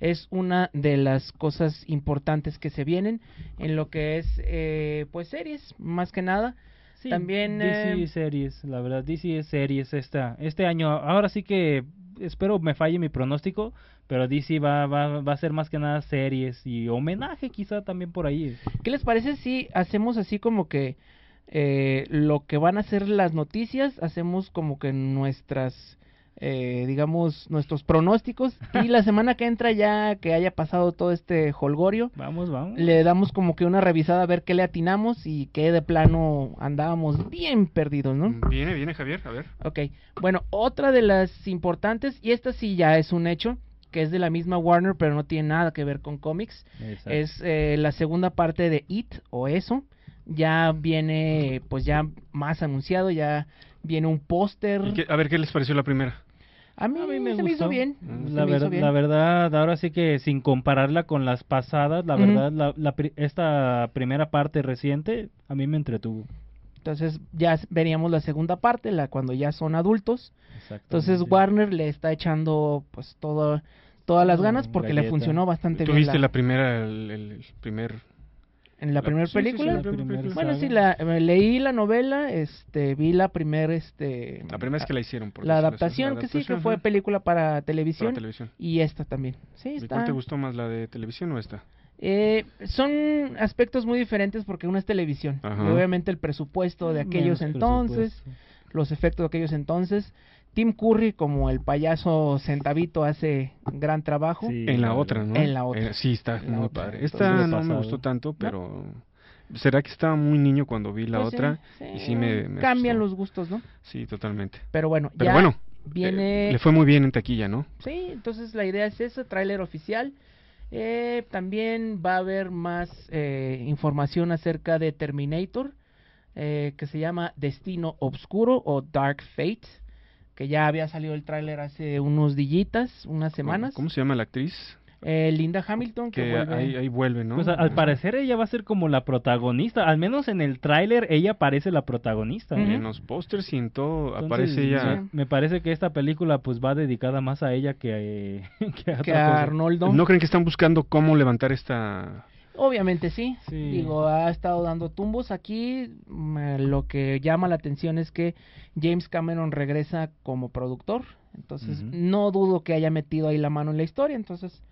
es una de las cosas importantes que se vienen en lo que es eh, pues series, más que nada. También DC eh, series, la verdad DC es series esta este año. Ahora sí que espero me falle mi pronóstico, pero DC va, va, va a ser más que nada series y homenaje quizá también por ahí. ¿Qué les parece si hacemos así como que eh, lo que van a ser las noticias, hacemos como que nuestras, eh, digamos, nuestros pronósticos. Y la semana que entra, ya que haya pasado todo este holgorio, Vamos, vamos. le damos como que una revisada a ver qué le atinamos y qué de plano andábamos bien perdidos, ¿no? Viene, viene Javier, a ver. Ok, bueno, otra de las importantes, y esta sí ya es un hecho, que es de la misma Warner, pero no tiene nada que ver con cómics, Exacto. es eh, la segunda parte de It, o eso. Ya viene, pues ya más anunciado, ya viene un póster. ¿Y qué- a ver, ¿qué les pareció la primera? A mí, A mí me se me hizo gustó. bien. La, se me ver- hizo bien. la verdad, ahora sí que sin compararla con las pasadas, la verdad, la, la pri- esta primera parte reciente a mí me entretuvo. Entonces ya veríamos la segunda parte, la cuando ya son adultos. Entonces. Warner le está echando pues todo, todas las Mm, ganas porque le funcionó bastante ¿Tú bien. viste la- la primera, el primer... en la, la- primera sí, sí, sí, película. la bueno, sí, la, eh, leí la novela, este, vi la primera, este, La primera es que la hicieron. Por la adaptación, la que sí, que adaptación, fue ajá, película para televisión, para televisión. y esta también. Sí, ¿Y está. cuál te gustó más, la de televisión o esta? Eh, son aspectos muy diferentes porque una es televisión. Y obviamente el presupuesto de aquellos Menos entonces, los efectos de aquellos entonces. Tim Curry como el payaso centavito hace gran trabajo. Sí, En la otra. ¿no? En la otra. Eh, sí, está En muy otra. padre. Esta no me gustó tanto, pero... ¿Será que estaba muy niño cuando vi la Pues sí, otra? y sí me... me cambian los gustos, ¿no? Sí, totalmente. Pero bueno, Pero ya bueno, viene eh, le fue muy bien en taquilla, ¿no? Sí, entonces la idea es esa, tráiler oficial. Eh, también va a haber más eh, información acerca de Terminator, eh, que se llama Destino Obscuro o Dark Fate, que ya había salido el tráiler hace unos dillitas, unas semanas. ¿Cómo se llama la actriz? Eh, Linda Hamilton, que, Que vuelve. ahí, ahí vuelve, ¿no? Pues a- al parecer ella va a ser como la protagonista, al menos en el tráiler ella parece la protagonista. Y ¿eh? En los pósters y en todo Entonces, aparece ella... sí, Me parece que esta película pues va dedicada más a ella que, eh, que a que a. Arnoldo. ¿No creen que están buscando cómo levantar esta... Obviamente sí. Sí. Digo, ha estado dando tumbos aquí. mm, Lo que llama la atención es que James Cameron regresa como productor. Entonces, no dudo que haya metido ahí la mano en la historia. Entonces,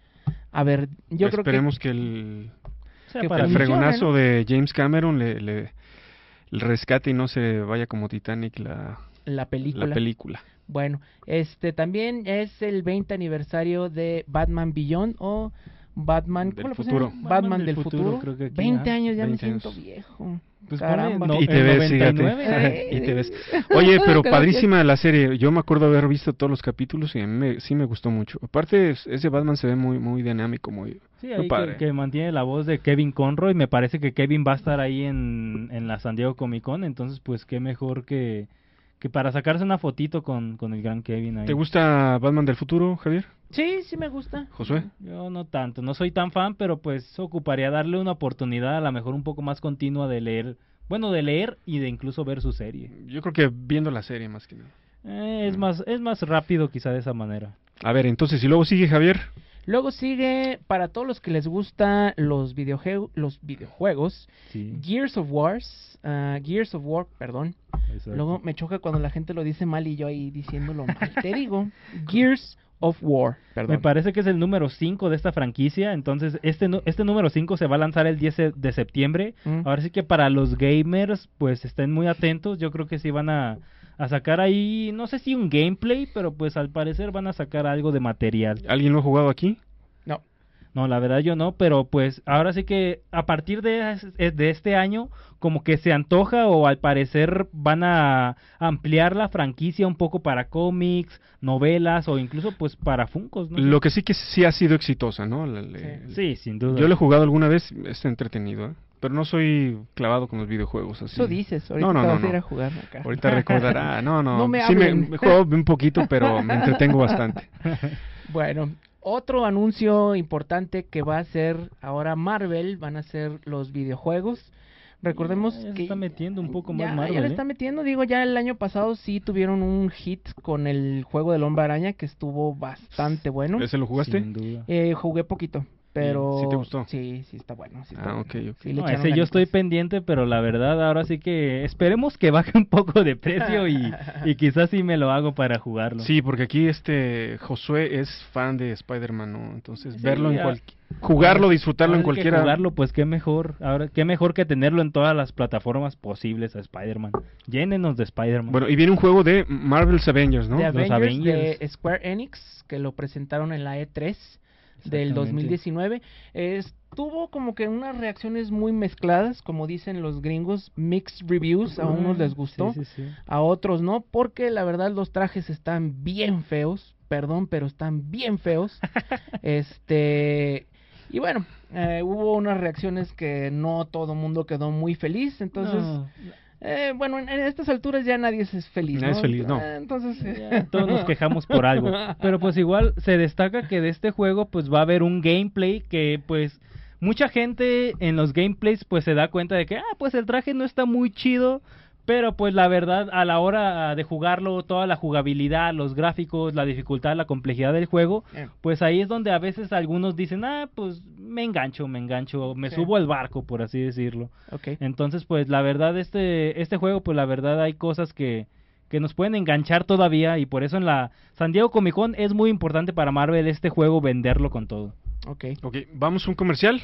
a ver, yo creo que, Esperemos que, el, que para el fregonazo ¿no? de James Cameron le, le- rescate y no se vaya como Titanic la, la película. la película. Bueno, este también es el 20 aniversario de Batman Beyond o Batman Del ¿cómo le pusieron? futuro. Batman, del, futuro. creo que aquí, 20 ah, años ya 20 me siento años. viejo. Pues Caramba. no, y te ves, 99, fíjate. ¿eh? y te ves. Oye, pero padrísima la serie. Yo me acuerdo haber visto todos los capítulos y a mí me- sí me gustó mucho. Aparte, es- ese Batman se ve muy muy dinámico, muy, Sí, muy ahí padre. que, que mantiene la voz de Kevin Conroy. Me parece que Kevin va a estar ahí en, en la San Diego Comic Con. Entonces, pues qué mejor que, que para sacarse una fotito con, con el gran Kevin ahí. ¿Te gusta Batman del futuro, Javier? Sí, sí me gusta. Josué. Yo no tanto, no soy tan fan, pero pues ocuparía darle una oportunidad a lo mejor un poco más continua de leer. Bueno, de leer y de incluso ver su serie. Yo creo que viendo la serie más que nada. Eh, es más es más rápido quizá de esa manera. A ver, entonces, y luego sigue Javier. Luego sigue, para todos los que les gusta los, videojue- los videojuegos, Sí. Gears of Wars, ah, Gears of War, perdón. exacto. Luego me choca cuando la gente lo dice mal y yo ahí diciéndolo mal. Te digo, Gears of War, perdón. Me parece que es el número 5 de esta franquicia, entonces este este número 5 se va a lanzar el 10 de- de septiembre. Mm. Ahora sí que para los gamers, pues estén muy atentos, yo creo que sí van a, a sacar ahí, no sé si un gameplay, pero pues al parecer van a sacar algo de material. ¿Alguien lo ha jugado aquí? No. La verdad yo no, pero pues ahora sí que a partir de, es- de este año como que se antoja o al parecer van a ampliar la franquicia un poco para cómics, novelas o incluso pues para Funkos, ¿no? Lo que sí que sí ha sido exitosa, ¿no? La- le- Sí, sin duda. Yo lo he jugado alguna vez, está entretenido, ¿eh? Pero no soy clavado con los videojuegos así. Eso dices, ahorita no, no, no, a ir no. a jugar acá. Ahorita recordará, no, no. No me sí me juego un poquito, pero me entretengo bastante. Bueno, otro anuncio importante que va a ser ahora Marvel, van a ser los videojuegos. Recordemos Ya se que está metiendo un poco ya, más Marvel, ya le ¿eh? está metiendo, digo, ya el año pasado sí tuvieron un hit con el juego del hombre araña que estuvo bastante bueno. ¿Ese lo jugaste? Sin duda. Eh, jugué poquito. Pero ¿Sí te gustó? Sí, sí está bueno. Sí está Ah, bueno. ok, ok. Sí, le No, ese yo estoy pendiente, pero la verdad ahora sí que esperemos que baje un poco de precio y, y quizás sí me lo hago para jugarlo. Sí, porque aquí este Josué es fan de Spider-Man, ¿no? Entonces, Sí, verlo en ya. cual... jugarlo, disfrutarlo en Ahora cualquiera... jugarlo, pues qué mejor. Ahora, qué mejor que tenerlo en todas las plataformas posibles a Spider-Man. Llénenos de Spider-Man. Bueno, y viene un juego de Marvel's Avengers, ¿no? de Los Avengers, de Avengers. Square Enix, que lo presentaron en la E3 del Exactamente. 2019. Estuvo como que unas reacciones muy mezcladas, como dicen los gringos, mixed reviews, a unos les gustó, Sí, sí, sí. a otros no, porque la verdad los trajes están bien feos, perdón, pero están bien feos. este, y bueno, eh, hubo unas reacciones que no todo mundo quedó muy feliz, entonces... No, Eh, bueno, en, en estas alturas ya nadie es feliz, Nadie ¿no? es feliz, no. Eh, Entonces, ya todos nos quejamos por algo. Pero pues igual se destaca que de este juego pues va a haber un gameplay que pues mucha gente en los gameplays pues se da cuenta de que ah pues el traje no está muy chido. Pero pues la verdad a la hora de jugarlo, toda la jugabilidad, los gráficos, la dificultad, la complejidad del juego, Eh. pues ahí es donde a veces algunos dicen, ah, pues me engancho, me engancho, me Sí. subo al barco, por así decirlo. ok. Entonces, pues la verdad, este, este juego, pues la verdad hay cosas que, que nos pueden enganchar todavía y por eso en la San Diego Comic Con es muy importante para Marvel este juego venderlo con todo. Ok. Ok, ¿vamos a un comercial?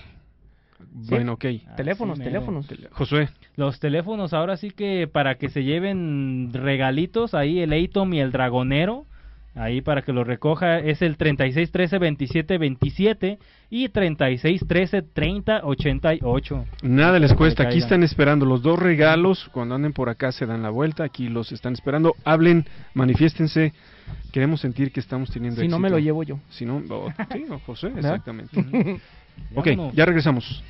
Bueno, ok. Teléfonos, teléfonos. Josué, Los teléfonos ahora sí que para que se lleven regalitos, ahí el Atom y el Dragonero, ahí para que lo recoja es el 3613-2727 y 3613-3088. nada les cuesta. Aquí están esperando los dos regalos. Cuando anden por acá se dan la vuelta. Aquí los están esperando. Hablen, manifiéstense. Queremos sentir que estamos teniendo Si no me éxito. lo llevo yo. Si no, oh, sí, José, exactamente. ok, Vámonos. ya regresamos.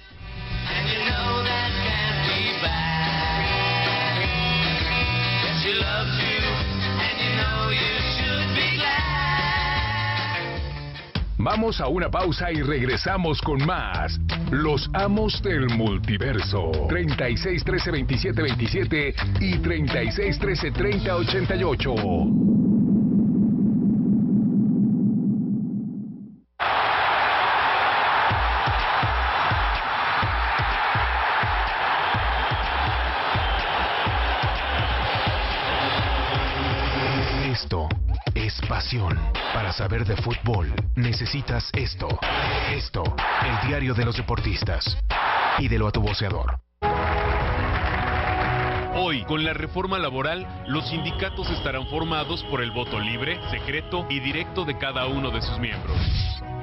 Vamos a una pausa y regresamos con más. Los amos del multiverso. 36 13 27 27 y 36 13 30 88. Para saber de fútbol, necesitas esto. Esto, el diario de los deportistas. Y de lo a tu voceador. Hoy, con la reforma laboral, los sindicatos estarán formados por el voto libre, secreto y directo de cada uno de sus miembros.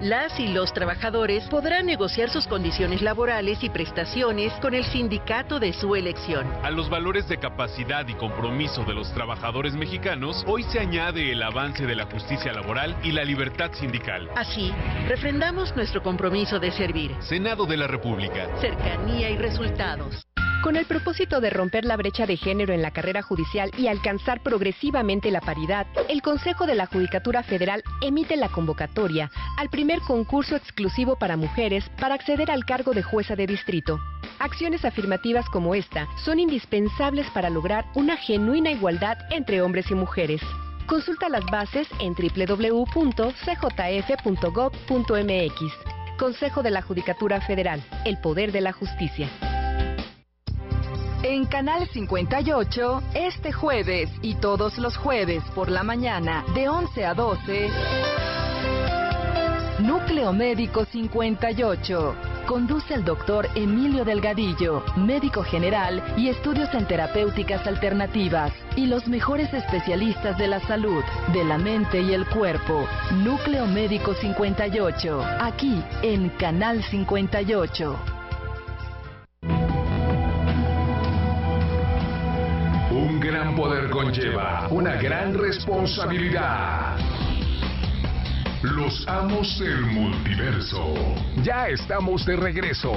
Las y los trabajadores podrán negociar sus condiciones laborales y prestaciones con el sindicato de su elección. A los valores de capacidad y compromiso de los trabajadores mexicanos, hoy se añade el avance de la justicia laboral y la libertad sindical. Así, refrendamos nuestro compromiso de servir. Senado de la República. Cercanía y resultados. Con el propósito de romper la brecha de género en la carrera judicial y alcanzar progresivamente la paridad, el Consejo de la Judicatura Federal emite la convocatoria al primer concurso exclusivo para mujeres para acceder al cargo de jueza de distrito. Acciones afirmativas como esta son indispensables para lograr una genuina igualdad entre hombres y mujeres. Consulta las bases en www.cjf.gov.mx. Consejo de la Judicatura Federal, el poder de la justicia. En Canal 58, este jueves y todos los jueves por la mañana, de 11 a 12, Núcleo Médico 58. Conduce el doctor Emilio Delgadillo, médico general y estudios en terapéuticas alternativas. Y los mejores especialistas de la salud, de la mente y el cuerpo. Núcleo Médico 58. Aquí en Canal 58. Un gran poder conlleva una gran responsabilidad. Los amos del multiverso. Ya estamos de regreso.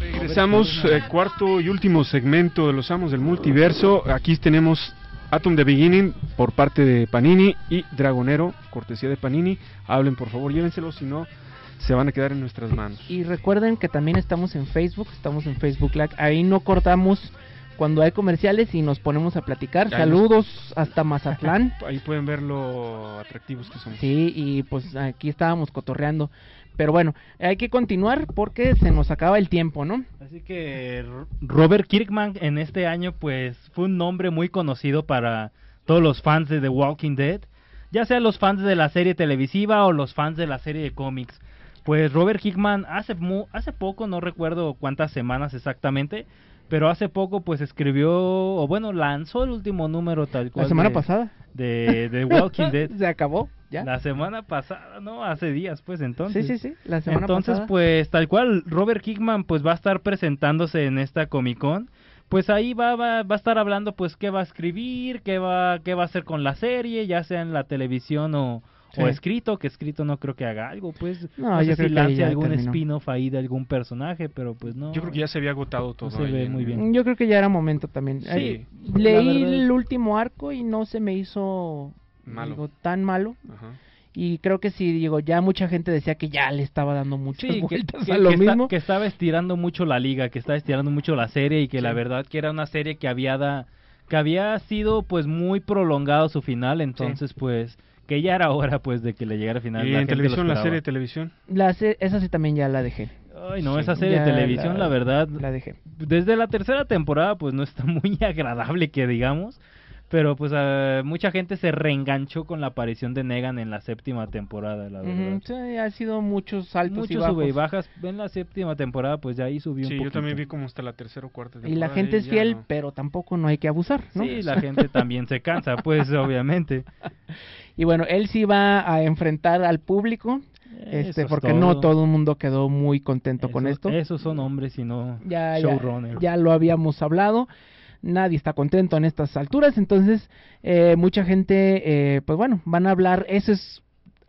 Regresamos, eh, cuarto y último segmento de los amos del multiverso. Aquí tenemos Atom the Beginning por parte de Panini y Dragonero, cortesía de Panini. Hablen por favor, llévenselo, si no se van a quedar en nuestras manos. Y recuerden que también estamos en Facebook, estamos en Facebook Live. Ahí no cortamos cuando hay comerciales y nos ponemos a platicar. Ya Saludos hasta Mazatlán. Ahí pueden ver lo atractivos que somos. Sí, y pues aquí estábamos cotorreando. Pero bueno, hay que continuar porque se nos acaba el tiempo, ¿no? Así que Robert Kirkman en este año pues fue un nombre muy conocido para todos los fans de The Walking Dead, ya sea los fans de la serie televisiva o los fans de la serie de cómics. Pues Robert Hickman hace mu- hace poco, no recuerdo cuántas semanas exactamente, pero hace poco pues escribió o bueno, lanzó el último número tal cual La semana de- pasada. de The Walking Dead. Se acabó, ya. La semana pasada, no, hace días, pues entonces. Sí, sí, sí, la semana entonces, pasada. pues tal cual, Robert Kickman pues va a estar presentándose en esta Comic Con. Pues ahí va, va, va a estar hablando pues qué va a escribir, qué va, qué va a hacer con la serie, ya sea en la televisión o, Sí. o escrito, que escrito no creo que haga algo, pues No, sé yo si creo lance algún spin-off ahí de algún personaje, pero pues no. Yo creo que ya se había agotado todo. se ahí ve en- muy bien. Yo creo que ya era momento también. Sí, Ahí leí verdad. el último arco y no se me hizo Malo. digo, tan malo. Ajá. Y creo que sí, digo, ya mucha gente decía que ya le estaba dando muchas Sí, que, vueltas que- a lo que está- mismo. que estaba estirando mucho la liga, que estaba estirando mucho la serie y que la verdad que era una serie que había da- que había sido pues muy prolongado su final, entonces pues que ya era hora pues de que le llegara al final. Y la en televisión, la serie de televisión. La se- esa sí también ya la dejé. Ay, no, Sí. esa serie de televisión, la, verdad, La dejé. desde la tercera temporada, pues no está muy agradable que digamos. Pero pues ah, mucha gente se reenganchó con la aparición de Negan en la séptima temporada, la verdad. Sí, ha sido muchos altos y Muchos bajos. sube y bajas. En la séptima temporada, pues ya ahí subió un Sí, yo también vi como hasta la tercera o cuarta Y temporada. la gente es ya fiel, no. pero tampoco no hay que abusar, ¿no? Sí, la gente también se cansa, pues obviamente. Y bueno, él sí va a enfrentar al público, este, es porque no todo. el mundo quedó muy contento con esto. Esos son hombres y no ya, ya, showrunner. ya lo habíamos hablado. Nadie está contento en estas alturas, entonces eh, mucha gente, eh, pues bueno, van a hablar. Eso es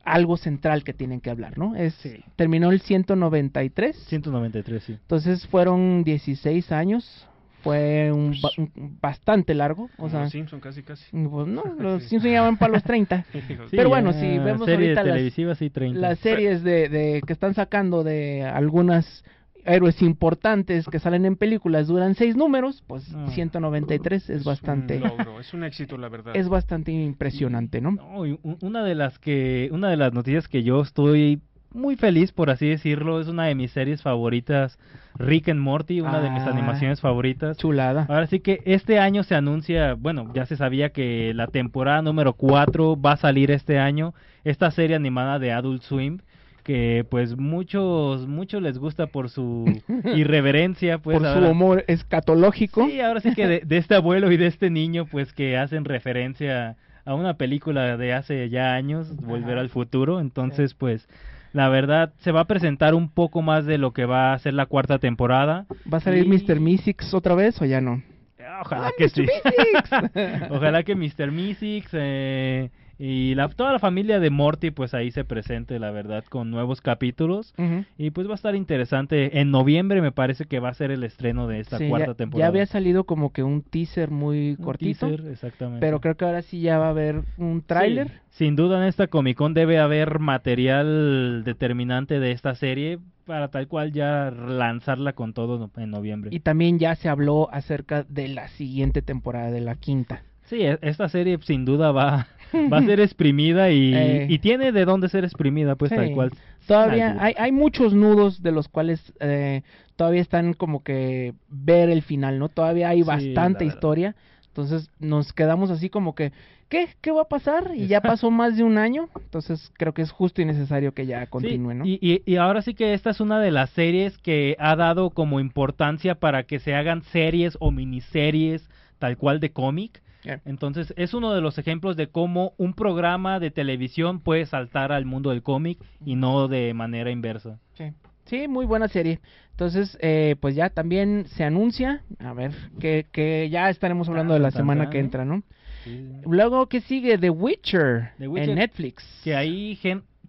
algo central que tienen que hablar, ¿no? Es terminó el 193, 193, sí. entonces fueron 16 años. Fue un, ba- un- bastante largo, o sea, los Simpson casi casi. pues no, los Simpsons ya van para los 30. Sí, Pero bueno, si vemos serie ahorita las, televisiva, sí, 30. las series de, de que están sacando de algunas héroes importantes que salen en películas duran seis números, pues Ah. 193 es, bastante Un logro, es un éxito, la verdad. es bastante impresionante, ¿no? No, una de las que una de las noticias que yo estoy muy feliz por así decirlo es una de mis series favoritas Rick and Morty una de mis Ah, animaciones favoritas Chulada. ahora sí que este año se anuncia bueno ya se sabía que la temporada número 4 va a salir este año esta serie animada de Adult Swim que pues muchos muchos les gusta por su irreverencia pues Por su humor escatológico. Sí, ahora sí que de, de este abuelo y de este niño, pues que hacen referencia a una película de hace ya años, Volver al Futuro. Entonces, pues, la verdad, se va a presentar un poco más de lo que va a ser la cuarta temporada. ¿Va a salir Y- Mr. Mystics otra vez o ya no? Ojalá ¡Ah, que Mr. sí. Ojalá que Mr. Mystics eh, y la, toda la familia de Morty, pues ahí se presente, la verdad, con nuevos capítulos. Y pues va a estar interesante. En noviembre me parece que va a ser el estreno de esta Sí, cuarta ya, temporada. ya había salido como que un teaser muy Un cortito, teaser, exactamente. pero creo que ahora sí ya va a haber un tráiler. Sí, sin duda en esta Comic Con debe haber material determinante de esta serie para tal cual ya lanzarla con todo en noviembre. Y también ya se habló acerca de la siguiente temporada, de la quinta. Sí, e- esta serie sin duda va, va a ser exprimida y, Eh. y tiene de dónde ser exprimida, pues Sí. tal cual. Todavía hay, hay muchos nudos de los cuales eh, todavía están como que ver el final, ¿no? Todavía hay Sí, bastante historia. Entonces nos quedamos así como que, ¿qué? ¿Qué va a pasar? Y ya pasó más de un año. Entonces creo que es justo y necesario que ya continúe, Sí, ¿no? y, y, y ahora sí que esta es una de las series que ha dado como importancia para que se hagan series o miniseries tal cual de cómic. Entonces es uno de los ejemplos de cómo un programa de televisión puede saltar al mundo del cómic y no de manera inversa. Sí. Sí, muy buena serie. Entonces, eh, pues ya también se anuncia, a ver, que, que ya estaremos hablando de la semana que ¿eh? entra, ¿no? Luego, ¿qué sigue? The Witcher, The Witcher, en Netflix. Que ahí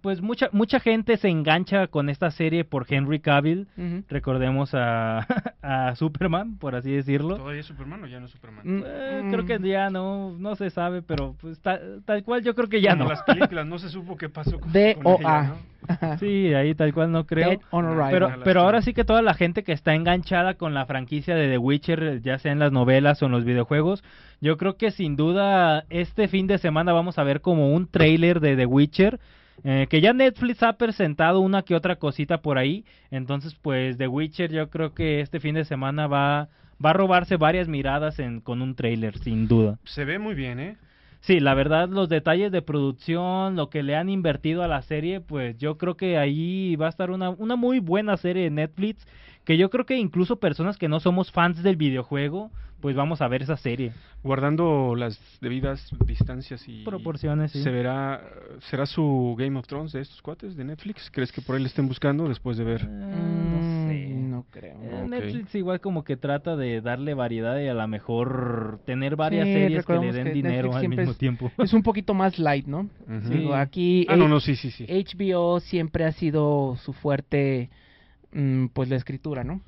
pues mucha mucha gente se engancha con esta serie por Henry Cavill. Recordemos a, a Superman, por así decirlo. ¿Todavía es Superman o ya no es Superman? Mm, Eh, mm. Creo que ya no, no se sabe, pero pues ta- tal cual yo creo que ya Como no. las películas, no se supo qué pasó con, D con O ella, A. ¿no? Sí, ahí tal cual no creo. Dead on Arrival. Pero, pero ahora sí que toda la gente que está enganchada con la franquicia de The Witcher, ya sea en las novelas o en los videojuegos, yo creo que sin duda este fin de semana vamos a ver como un trailer de The Witcher. Eh, que ya Netflix ha presentado una que otra cosita por ahí. Entonces, pues The Witcher yo creo que este fin de semana va, va a robarse varias miradas en, con un trailer, sin duda. Se ve muy bien, ¿eh? Sí, la verdad, los detalles de producción, lo que le han invertido a la serie, pues yo creo que ahí va a estar una, una muy buena serie de Netflix, que yo creo que incluso personas que no somos fans del videojuego, pues vamos a ver esa serie. Guardando las debidas distancias y Proporciones, sí. se verá será su Game of Thrones de estos cuates de Netflix. ¿Crees que por ahí le estén buscando después de ver? no sé. Mm, No creo. Eh. Netflix igual como que trata de darle variedad y a lo mejor tener varias Sí, series que le den que dinero al mismo es- tiempo. Es un poquito más light, ¿no? Ujú. Digo, aquí Ah, no, H- no, sí, sí, sí. HBO siempre ha sido su fuerte, pues la escritura, ¿no?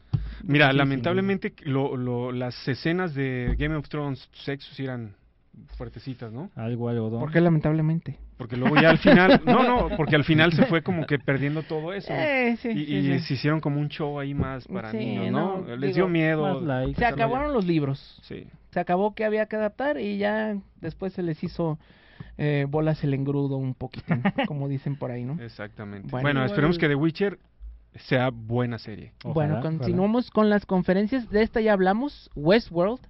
Mira, Sí, lamentablemente lo, lo, las escenas de Game of Thrones sexo sí eran fuertecitas, ¿no? Algo, algo. ¿Por qué lamentablemente? Porque luego ya al final, no, no, porque al final se fue como que perdiendo todo eso. Eh, sí, y sí, y sí. se hicieron como un show ahí más para Sí, niños, ¿no? no, Les digo, dio miedo. Se acabaron los libros. Sí. Se acabó que había que adaptar y ya después se les hizo eh, bolas el engrudo un poquitín, como dicen por ahí, ¿no? Exactamente. Bueno. Bueno, esperemos que The Witcher sea buena serie. bueno, Ojalá, continuamos con las conferencias. De esta ya hablamos, Westworld,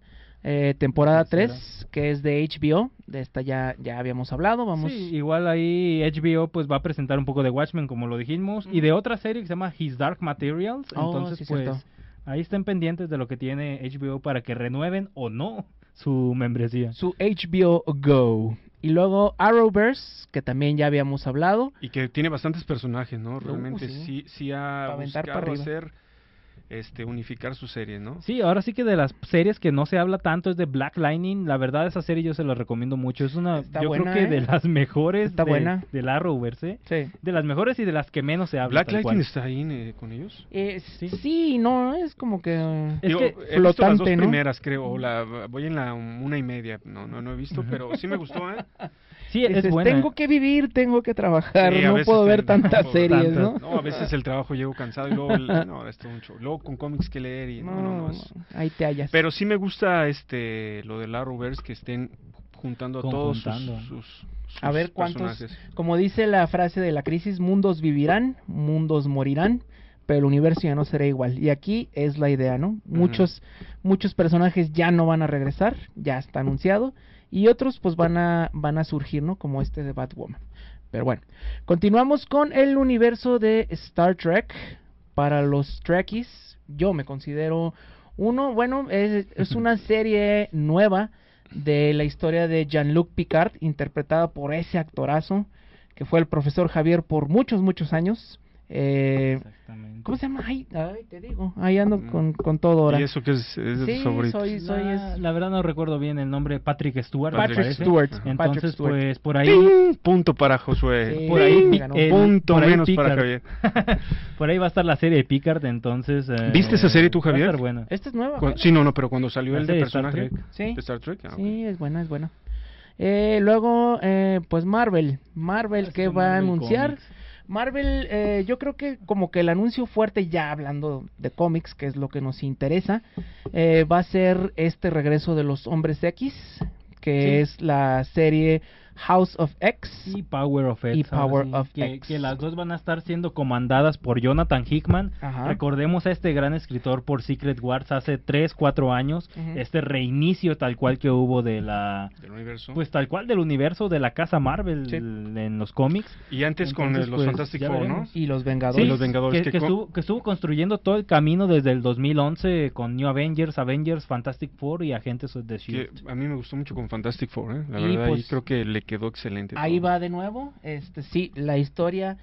eh, temporada Tercera. 3, que es de HBO. De esta ya, ya habíamos hablado. Vamos. Sí, igual ahí HBO pues va a presentar un poco de Watchmen como lo dijimos y de otra serie que se llama His Dark Materials, Oh, entonces sí, pues cierto. ahí estén pendientes de lo que tiene HBO para que renueven o no su membresía. Su HBO Go. Y luego Arrowverse, que también ya habíamos hablado. Y que tiene bastantes personajes, ¿no? Realmente sí. sí, sí, ha buscado hacer, este, unificar su serie, ¿no? Sí, ahora sí que de las series que no se habla tanto es de Black Lightning, la verdad esa serie yo se la recomiendo mucho, es una Está yo buena, creo que ¿eh? de las mejores Está de, buena. del Arrowverse, ¿eh? Sí. de las mejores y de las que menos se habla. Black Lightning cual. está ahí eh, con ellos. Eh, sí. no, es como que... Es Digo, que he visto las flotante, dos ¿no? primeras, creo, o la, voy en la una y media, no, no, no he visto, pero sí me gustó, ¿eh? Sí, es buena. Tengo que vivir, tengo que trabajar, Sí, no puedo ver tantas no, series, ¿no? No, a veces el trabajo llego cansado y luego, el- no, esto es show. Luego con cómics que leer y no, no, no, es- ahí te hallas. Pero sí me gusta este lo del Arrowverse que estén juntando a todos sus, sus A ver cuántos, personajes. como dice la frase de la crisis, mundos vivirán, mundos morirán, pero el universo ya no será igual. Y aquí es la idea, ¿no? Muchos, muchos personajes ya no van a regresar, ya está anunciado, y otros pues van a, van a surgir, ¿no? Como este de Batwoman. Pero bueno, continuamos con el universo de Star Trek. Para los Trekkies, yo me considero uno, bueno, es, es una serie nueva de la historia de Jean-Luc Picard, interpretada por ese actorazo que fue el profesor Javier por muchos, muchos años. Eh, ¿Cómo se llama? Ay, ay, te digo, ahí ando con, con todo ahora. Y eso que es, es Sí, soy, soy la, es- la verdad no recuerdo bien el nombre, Patrick Stewart. Patrick. Stewart, Entonces, Patrick Stewart. pues por ahí, ¡Ting! Punto para Josué. Sí, por ahí, ganó. el- Punto por ahí menos para Picard. Javier. por ahí va a estar la serie de Picard, entonces. eh, ¿Viste esa serie tú, va a Javier? estar buena. Esta es nueva. Sí, no, no, pero cuando salió el de de Star personaje Trek. Sí. de Star Trek. ah. Sí, es buena, es buena. Eh, luego, eh, pues Marvel. Marvel, que va a anunciar? Comics. Marvel, eh, yo creo que como que el anuncio fuerte, ya hablando de cómics, que es lo que nos interesa, eh, va a ser este regreso de los Hombres X, que Sí. es la serie House of X. Y Power of X. Y Power sí, of que, X. que las dos van a estar siendo comandadas por Jonathan Hickman. Ajá. Recordemos a este gran escritor por Secret Wars hace 3, 4 años. Ujú. Este reinicio tal cual que hubo de la... Del universo. Pues tal cual del universo de la casa Marvel Sí. en los cómics. y antes con Entonces, eh, los pues, Fantastic Four, ¿no? Y los Sí, Vengadores. los Vengadores. que, que estuvo, que estuvo construyendo todo el camino desde el 2011 con New Avengers, Avengers, Fantastic Four y Agentes of the que Shield. a mí me gustó mucho con Fantastic Four, ¿eh? La Y, verdad, pues, creo que le quedó excelente. Ahí todo. va de nuevo. Este, sí, la historia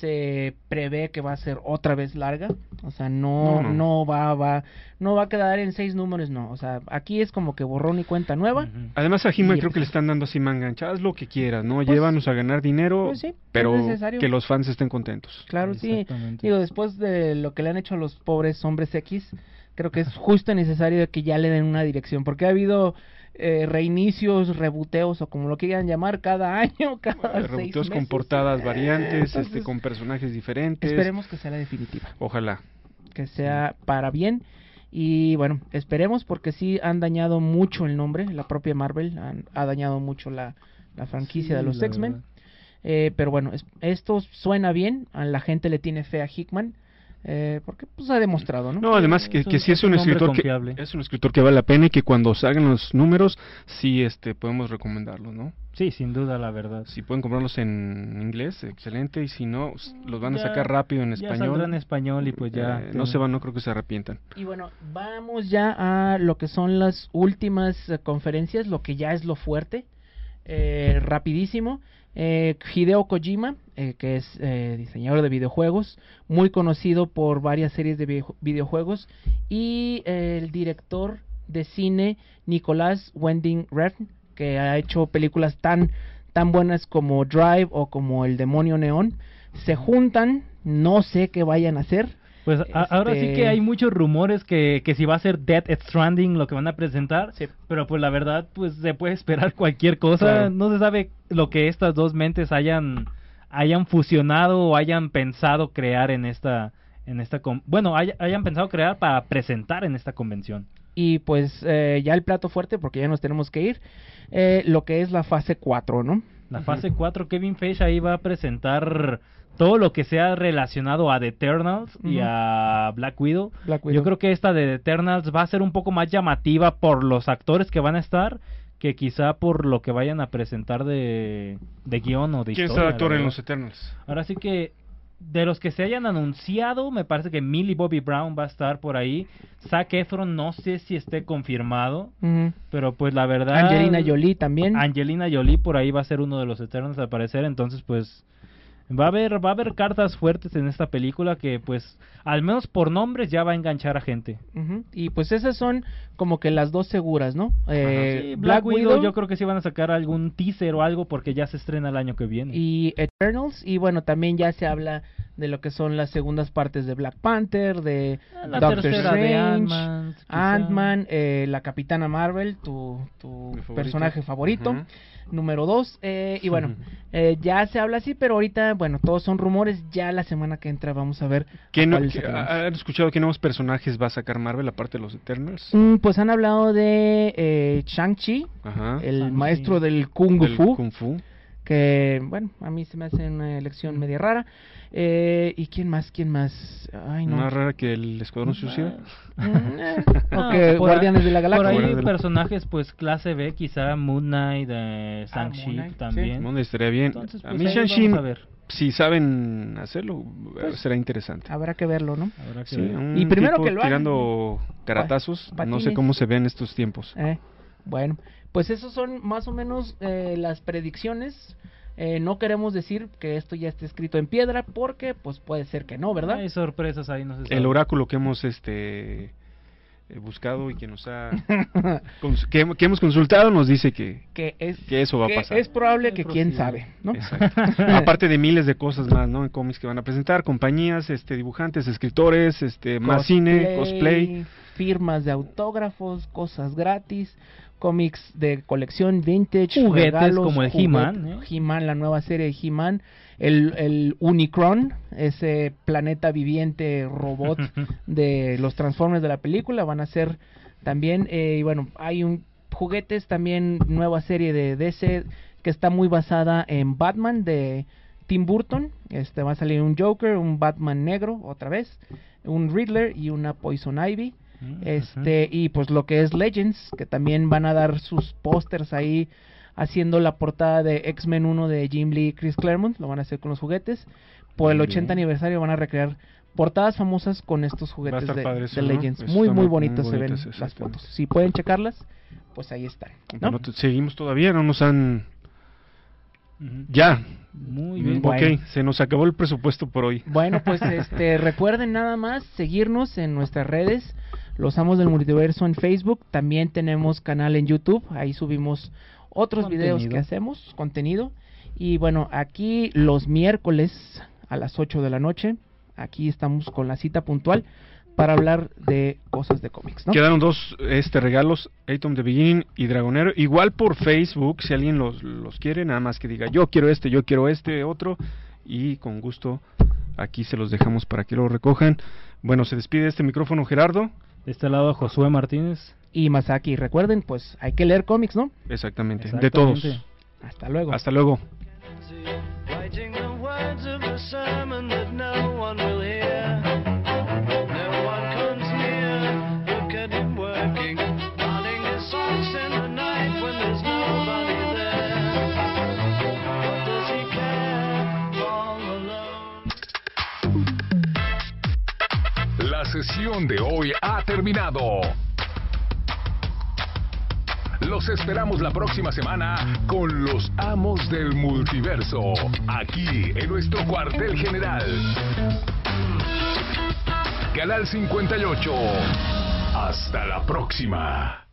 se prevé que va a ser otra vez larga, o sea, no, no, va, va, no va a quedar en seis números, no, o sea, aquí es como que borrón y cuenta nueva. Además a He-Man creo que le están dando así manga haz lo que quieras, ¿no? Pues, Llévanos a ganar dinero, pues pero que los fans estén contentos. Claro, sí, digo, después de lo que le han hecho a los pobres hombres X, creo que es justo y necesario que ya le den una dirección, porque ha habido eh, reinicios, rebuteos o como lo quieran llamar cada año, cada Rebuteos con portadas variantes, este, con personajes diferentes. Esperemos que sea la definitiva. Ojalá. Que sea para bien. Y bueno, esperemos porque sí han dañado mucho el nombre, la propia Marvel ha dañado mucho la, franquicia de los X-Men. Eh, pero bueno, esto suena bien, a la gente le tiene fe a Hickman. Eh, porque pues ha demostrado, ¿no? No, además que, que sí es un, escritor que es un escritor que vale la pena y que cuando salgan los números sí este podemos recomendarlo, ¿no? Sí, sin duda, la verdad. Si pueden comprarlos en inglés, excelente, y si no, los van a sacar rápido en ya español. en español y pues ya. Eh, no se van, no creo que se arrepientan. Y bueno, vamos ya a lo que son las últimas eh, conferencias, lo que ya es lo fuerte. Eh, rapidísimo. Eh, Hideo Kojima, eh, que es eh, diseñador de videojuegos, muy conocido por varias series de videojuegos, y el director de cine Nicolás Wending Refn, que ha hecho películas tan, tan buenas como Drive o como El Demonio Neón, se juntan, no sé qué vayan a hacer, pues ahora sí que este hay muchos rumores que, que si va a ser Dead Stranding lo que van a presentar, pero pues la verdad pues se puede esperar cualquier cosa, no se sabe lo que estas dos mentes hayan hayan fusionado o hayan pensado crear en esta en esta bueno, hayan pensado crear para presentar en esta convención. Y pues eh, ya el plato fuerte porque ya nos tenemos que ir, eh, lo que es la fase 4, ¿no? La fase 4, Kevin Feige ahí va a presentar todo lo que sea relacionado a The Eternals y a Black Widow. Yo creo que esta de The Eternals va a ser un poco más llamativa por los actores que van a estar que quizá por lo que vayan a presentar de, de guion o de ¿Quién es el actor en los Eternals? Ahora sí que de los que se hayan anunciado, me parece que Millie Bobby Brown va a estar por ahí. Zac Efron no sé si esté confirmado, pero pues la verdad... Angelina Jolie también. Angelina Jolie por ahí va a ser uno de los Eternals al parecer, entonces pues Va a haber, va a haber cartas fuertes en esta película que, pues, al menos por nombres ya va a enganchar a gente. Y pues esas son como que las dos seguras, ¿no? Eh, Black, Widow, yo creo que sí van a sacar algún teaser o algo porque ya se estrena el año que viene. Y Eternals, y bueno, también ya se habla de lo que son las segundas partes de Black Panther, de ah, Doctor Strange, Ant-Man, eh, la Capitana Marvel, tu, tu personaje favorito número 2. Eh, y bueno, eh, ya se habla así, pero ahorita, bueno, todos son rumores. Ya la semana que entra vamos a ver. ¿Qué no, ¿Han escuchado qué nuevos personajes va a sacar Marvel aparte de los Eternals? Mm, pues han hablado de eh, Shang-Chi, el maestro del Kung Fu. Kung Fu que bueno, a mí se me hace una elección media rara. Eh, ¿Y quién más? ¿Quién más? Ay, no. Más rara que el Escuadrón Suicida. Eh, Guardianes de la Galaxia. Por ahí personajes pues clase B, quizá Moon Knight, eh, Shang-Chi ah, también. Sí. estaría bien. Entonces, a pues, mí Shang-Chi, si saben hacerlo, pues, será interesante. Habrá que verlo, ¿no? Habrá que Y primero que lo tirando caratazos, no sé cómo se ven estos tiempos. Eh, bueno, pues esos son más o menos eh, las predicciones. Eh, no queremos decir que esto ya esté escrito en piedra porque pues puede ser que no, ¿verdad? Hay sorpresas ahí, no El oráculo que hemos este eh, buscado y que nos ha que, hemos consultado nos dice que, que, es, que eso va a pasar. Es probable que quién sabe, ¿no? Aparte de miles de cosas más, ¿no? En cómics que van a presentar, compañías, este dibujantes, escritores, este más cine, cosplay, firmas de autógrafos, cosas gratis cómics de colección vintage, juguetes como el He-Man, ¿eh? He-Man, la nueva serie de He-Man, el, el Unicron, ese planeta viviente robot de los Transformers de la película, van a ser también, eh, y bueno, hay un juguetes también, nueva serie de DC que está muy basada en Batman de Tim Burton, este va a salir un Joker, un Batman negro otra vez, un Riddler y una Poison Ivy Mm, este, y pues lo que es Legends, que también van a dar sus pósters ahí haciendo la portada de X-Men 1 de Jim Lee y Chris Claremont, lo van a hacer con los juguetes. Por el 80 aniversario van a recrear portadas famosas con estos juguetes de, Legends. muy, muy bonitos se ven las fotos. Si pueden checarlas, pues ahí están. seguimos todavía, no nos han Ya. Muy Mm, bien. Ok, Bueno. se nos acabó el presupuesto por hoy. Bueno, pues este, recuerden nada más seguirnos en nuestras redes, Los Amos del Multiverso en Facebook, también tenemos canal en YouTube, ahí subimos otros videos que hacemos, contenido. Y bueno, aquí los miércoles a las 8 de la noche, aquí estamos con la cita puntual para hablar de cosas de cómics, ¿no? Quedaron dos este regalos, Atom the Beginning y Dragonero. Igual por Facebook, si alguien los, los quiere, nada más que diga yo quiero este, yo quiero este, otro. Y con gusto aquí se los dejamos para que lo recojan. Bueno, se despide este micrófono Gerardo. De este lado Josué Martínez. Y Masaki, recuerden, pues hay que leer cómics, ¿no? Exactamente, de todos. Hasta luego. Hasta luego. Writing the words of a sermon that no one will hear. Sesión de hoy ha terminado. Los esperamos la próxima semana con los amos del multiverso, aquí en nuestro cuartel general. Canal 58. Hasta la próxima.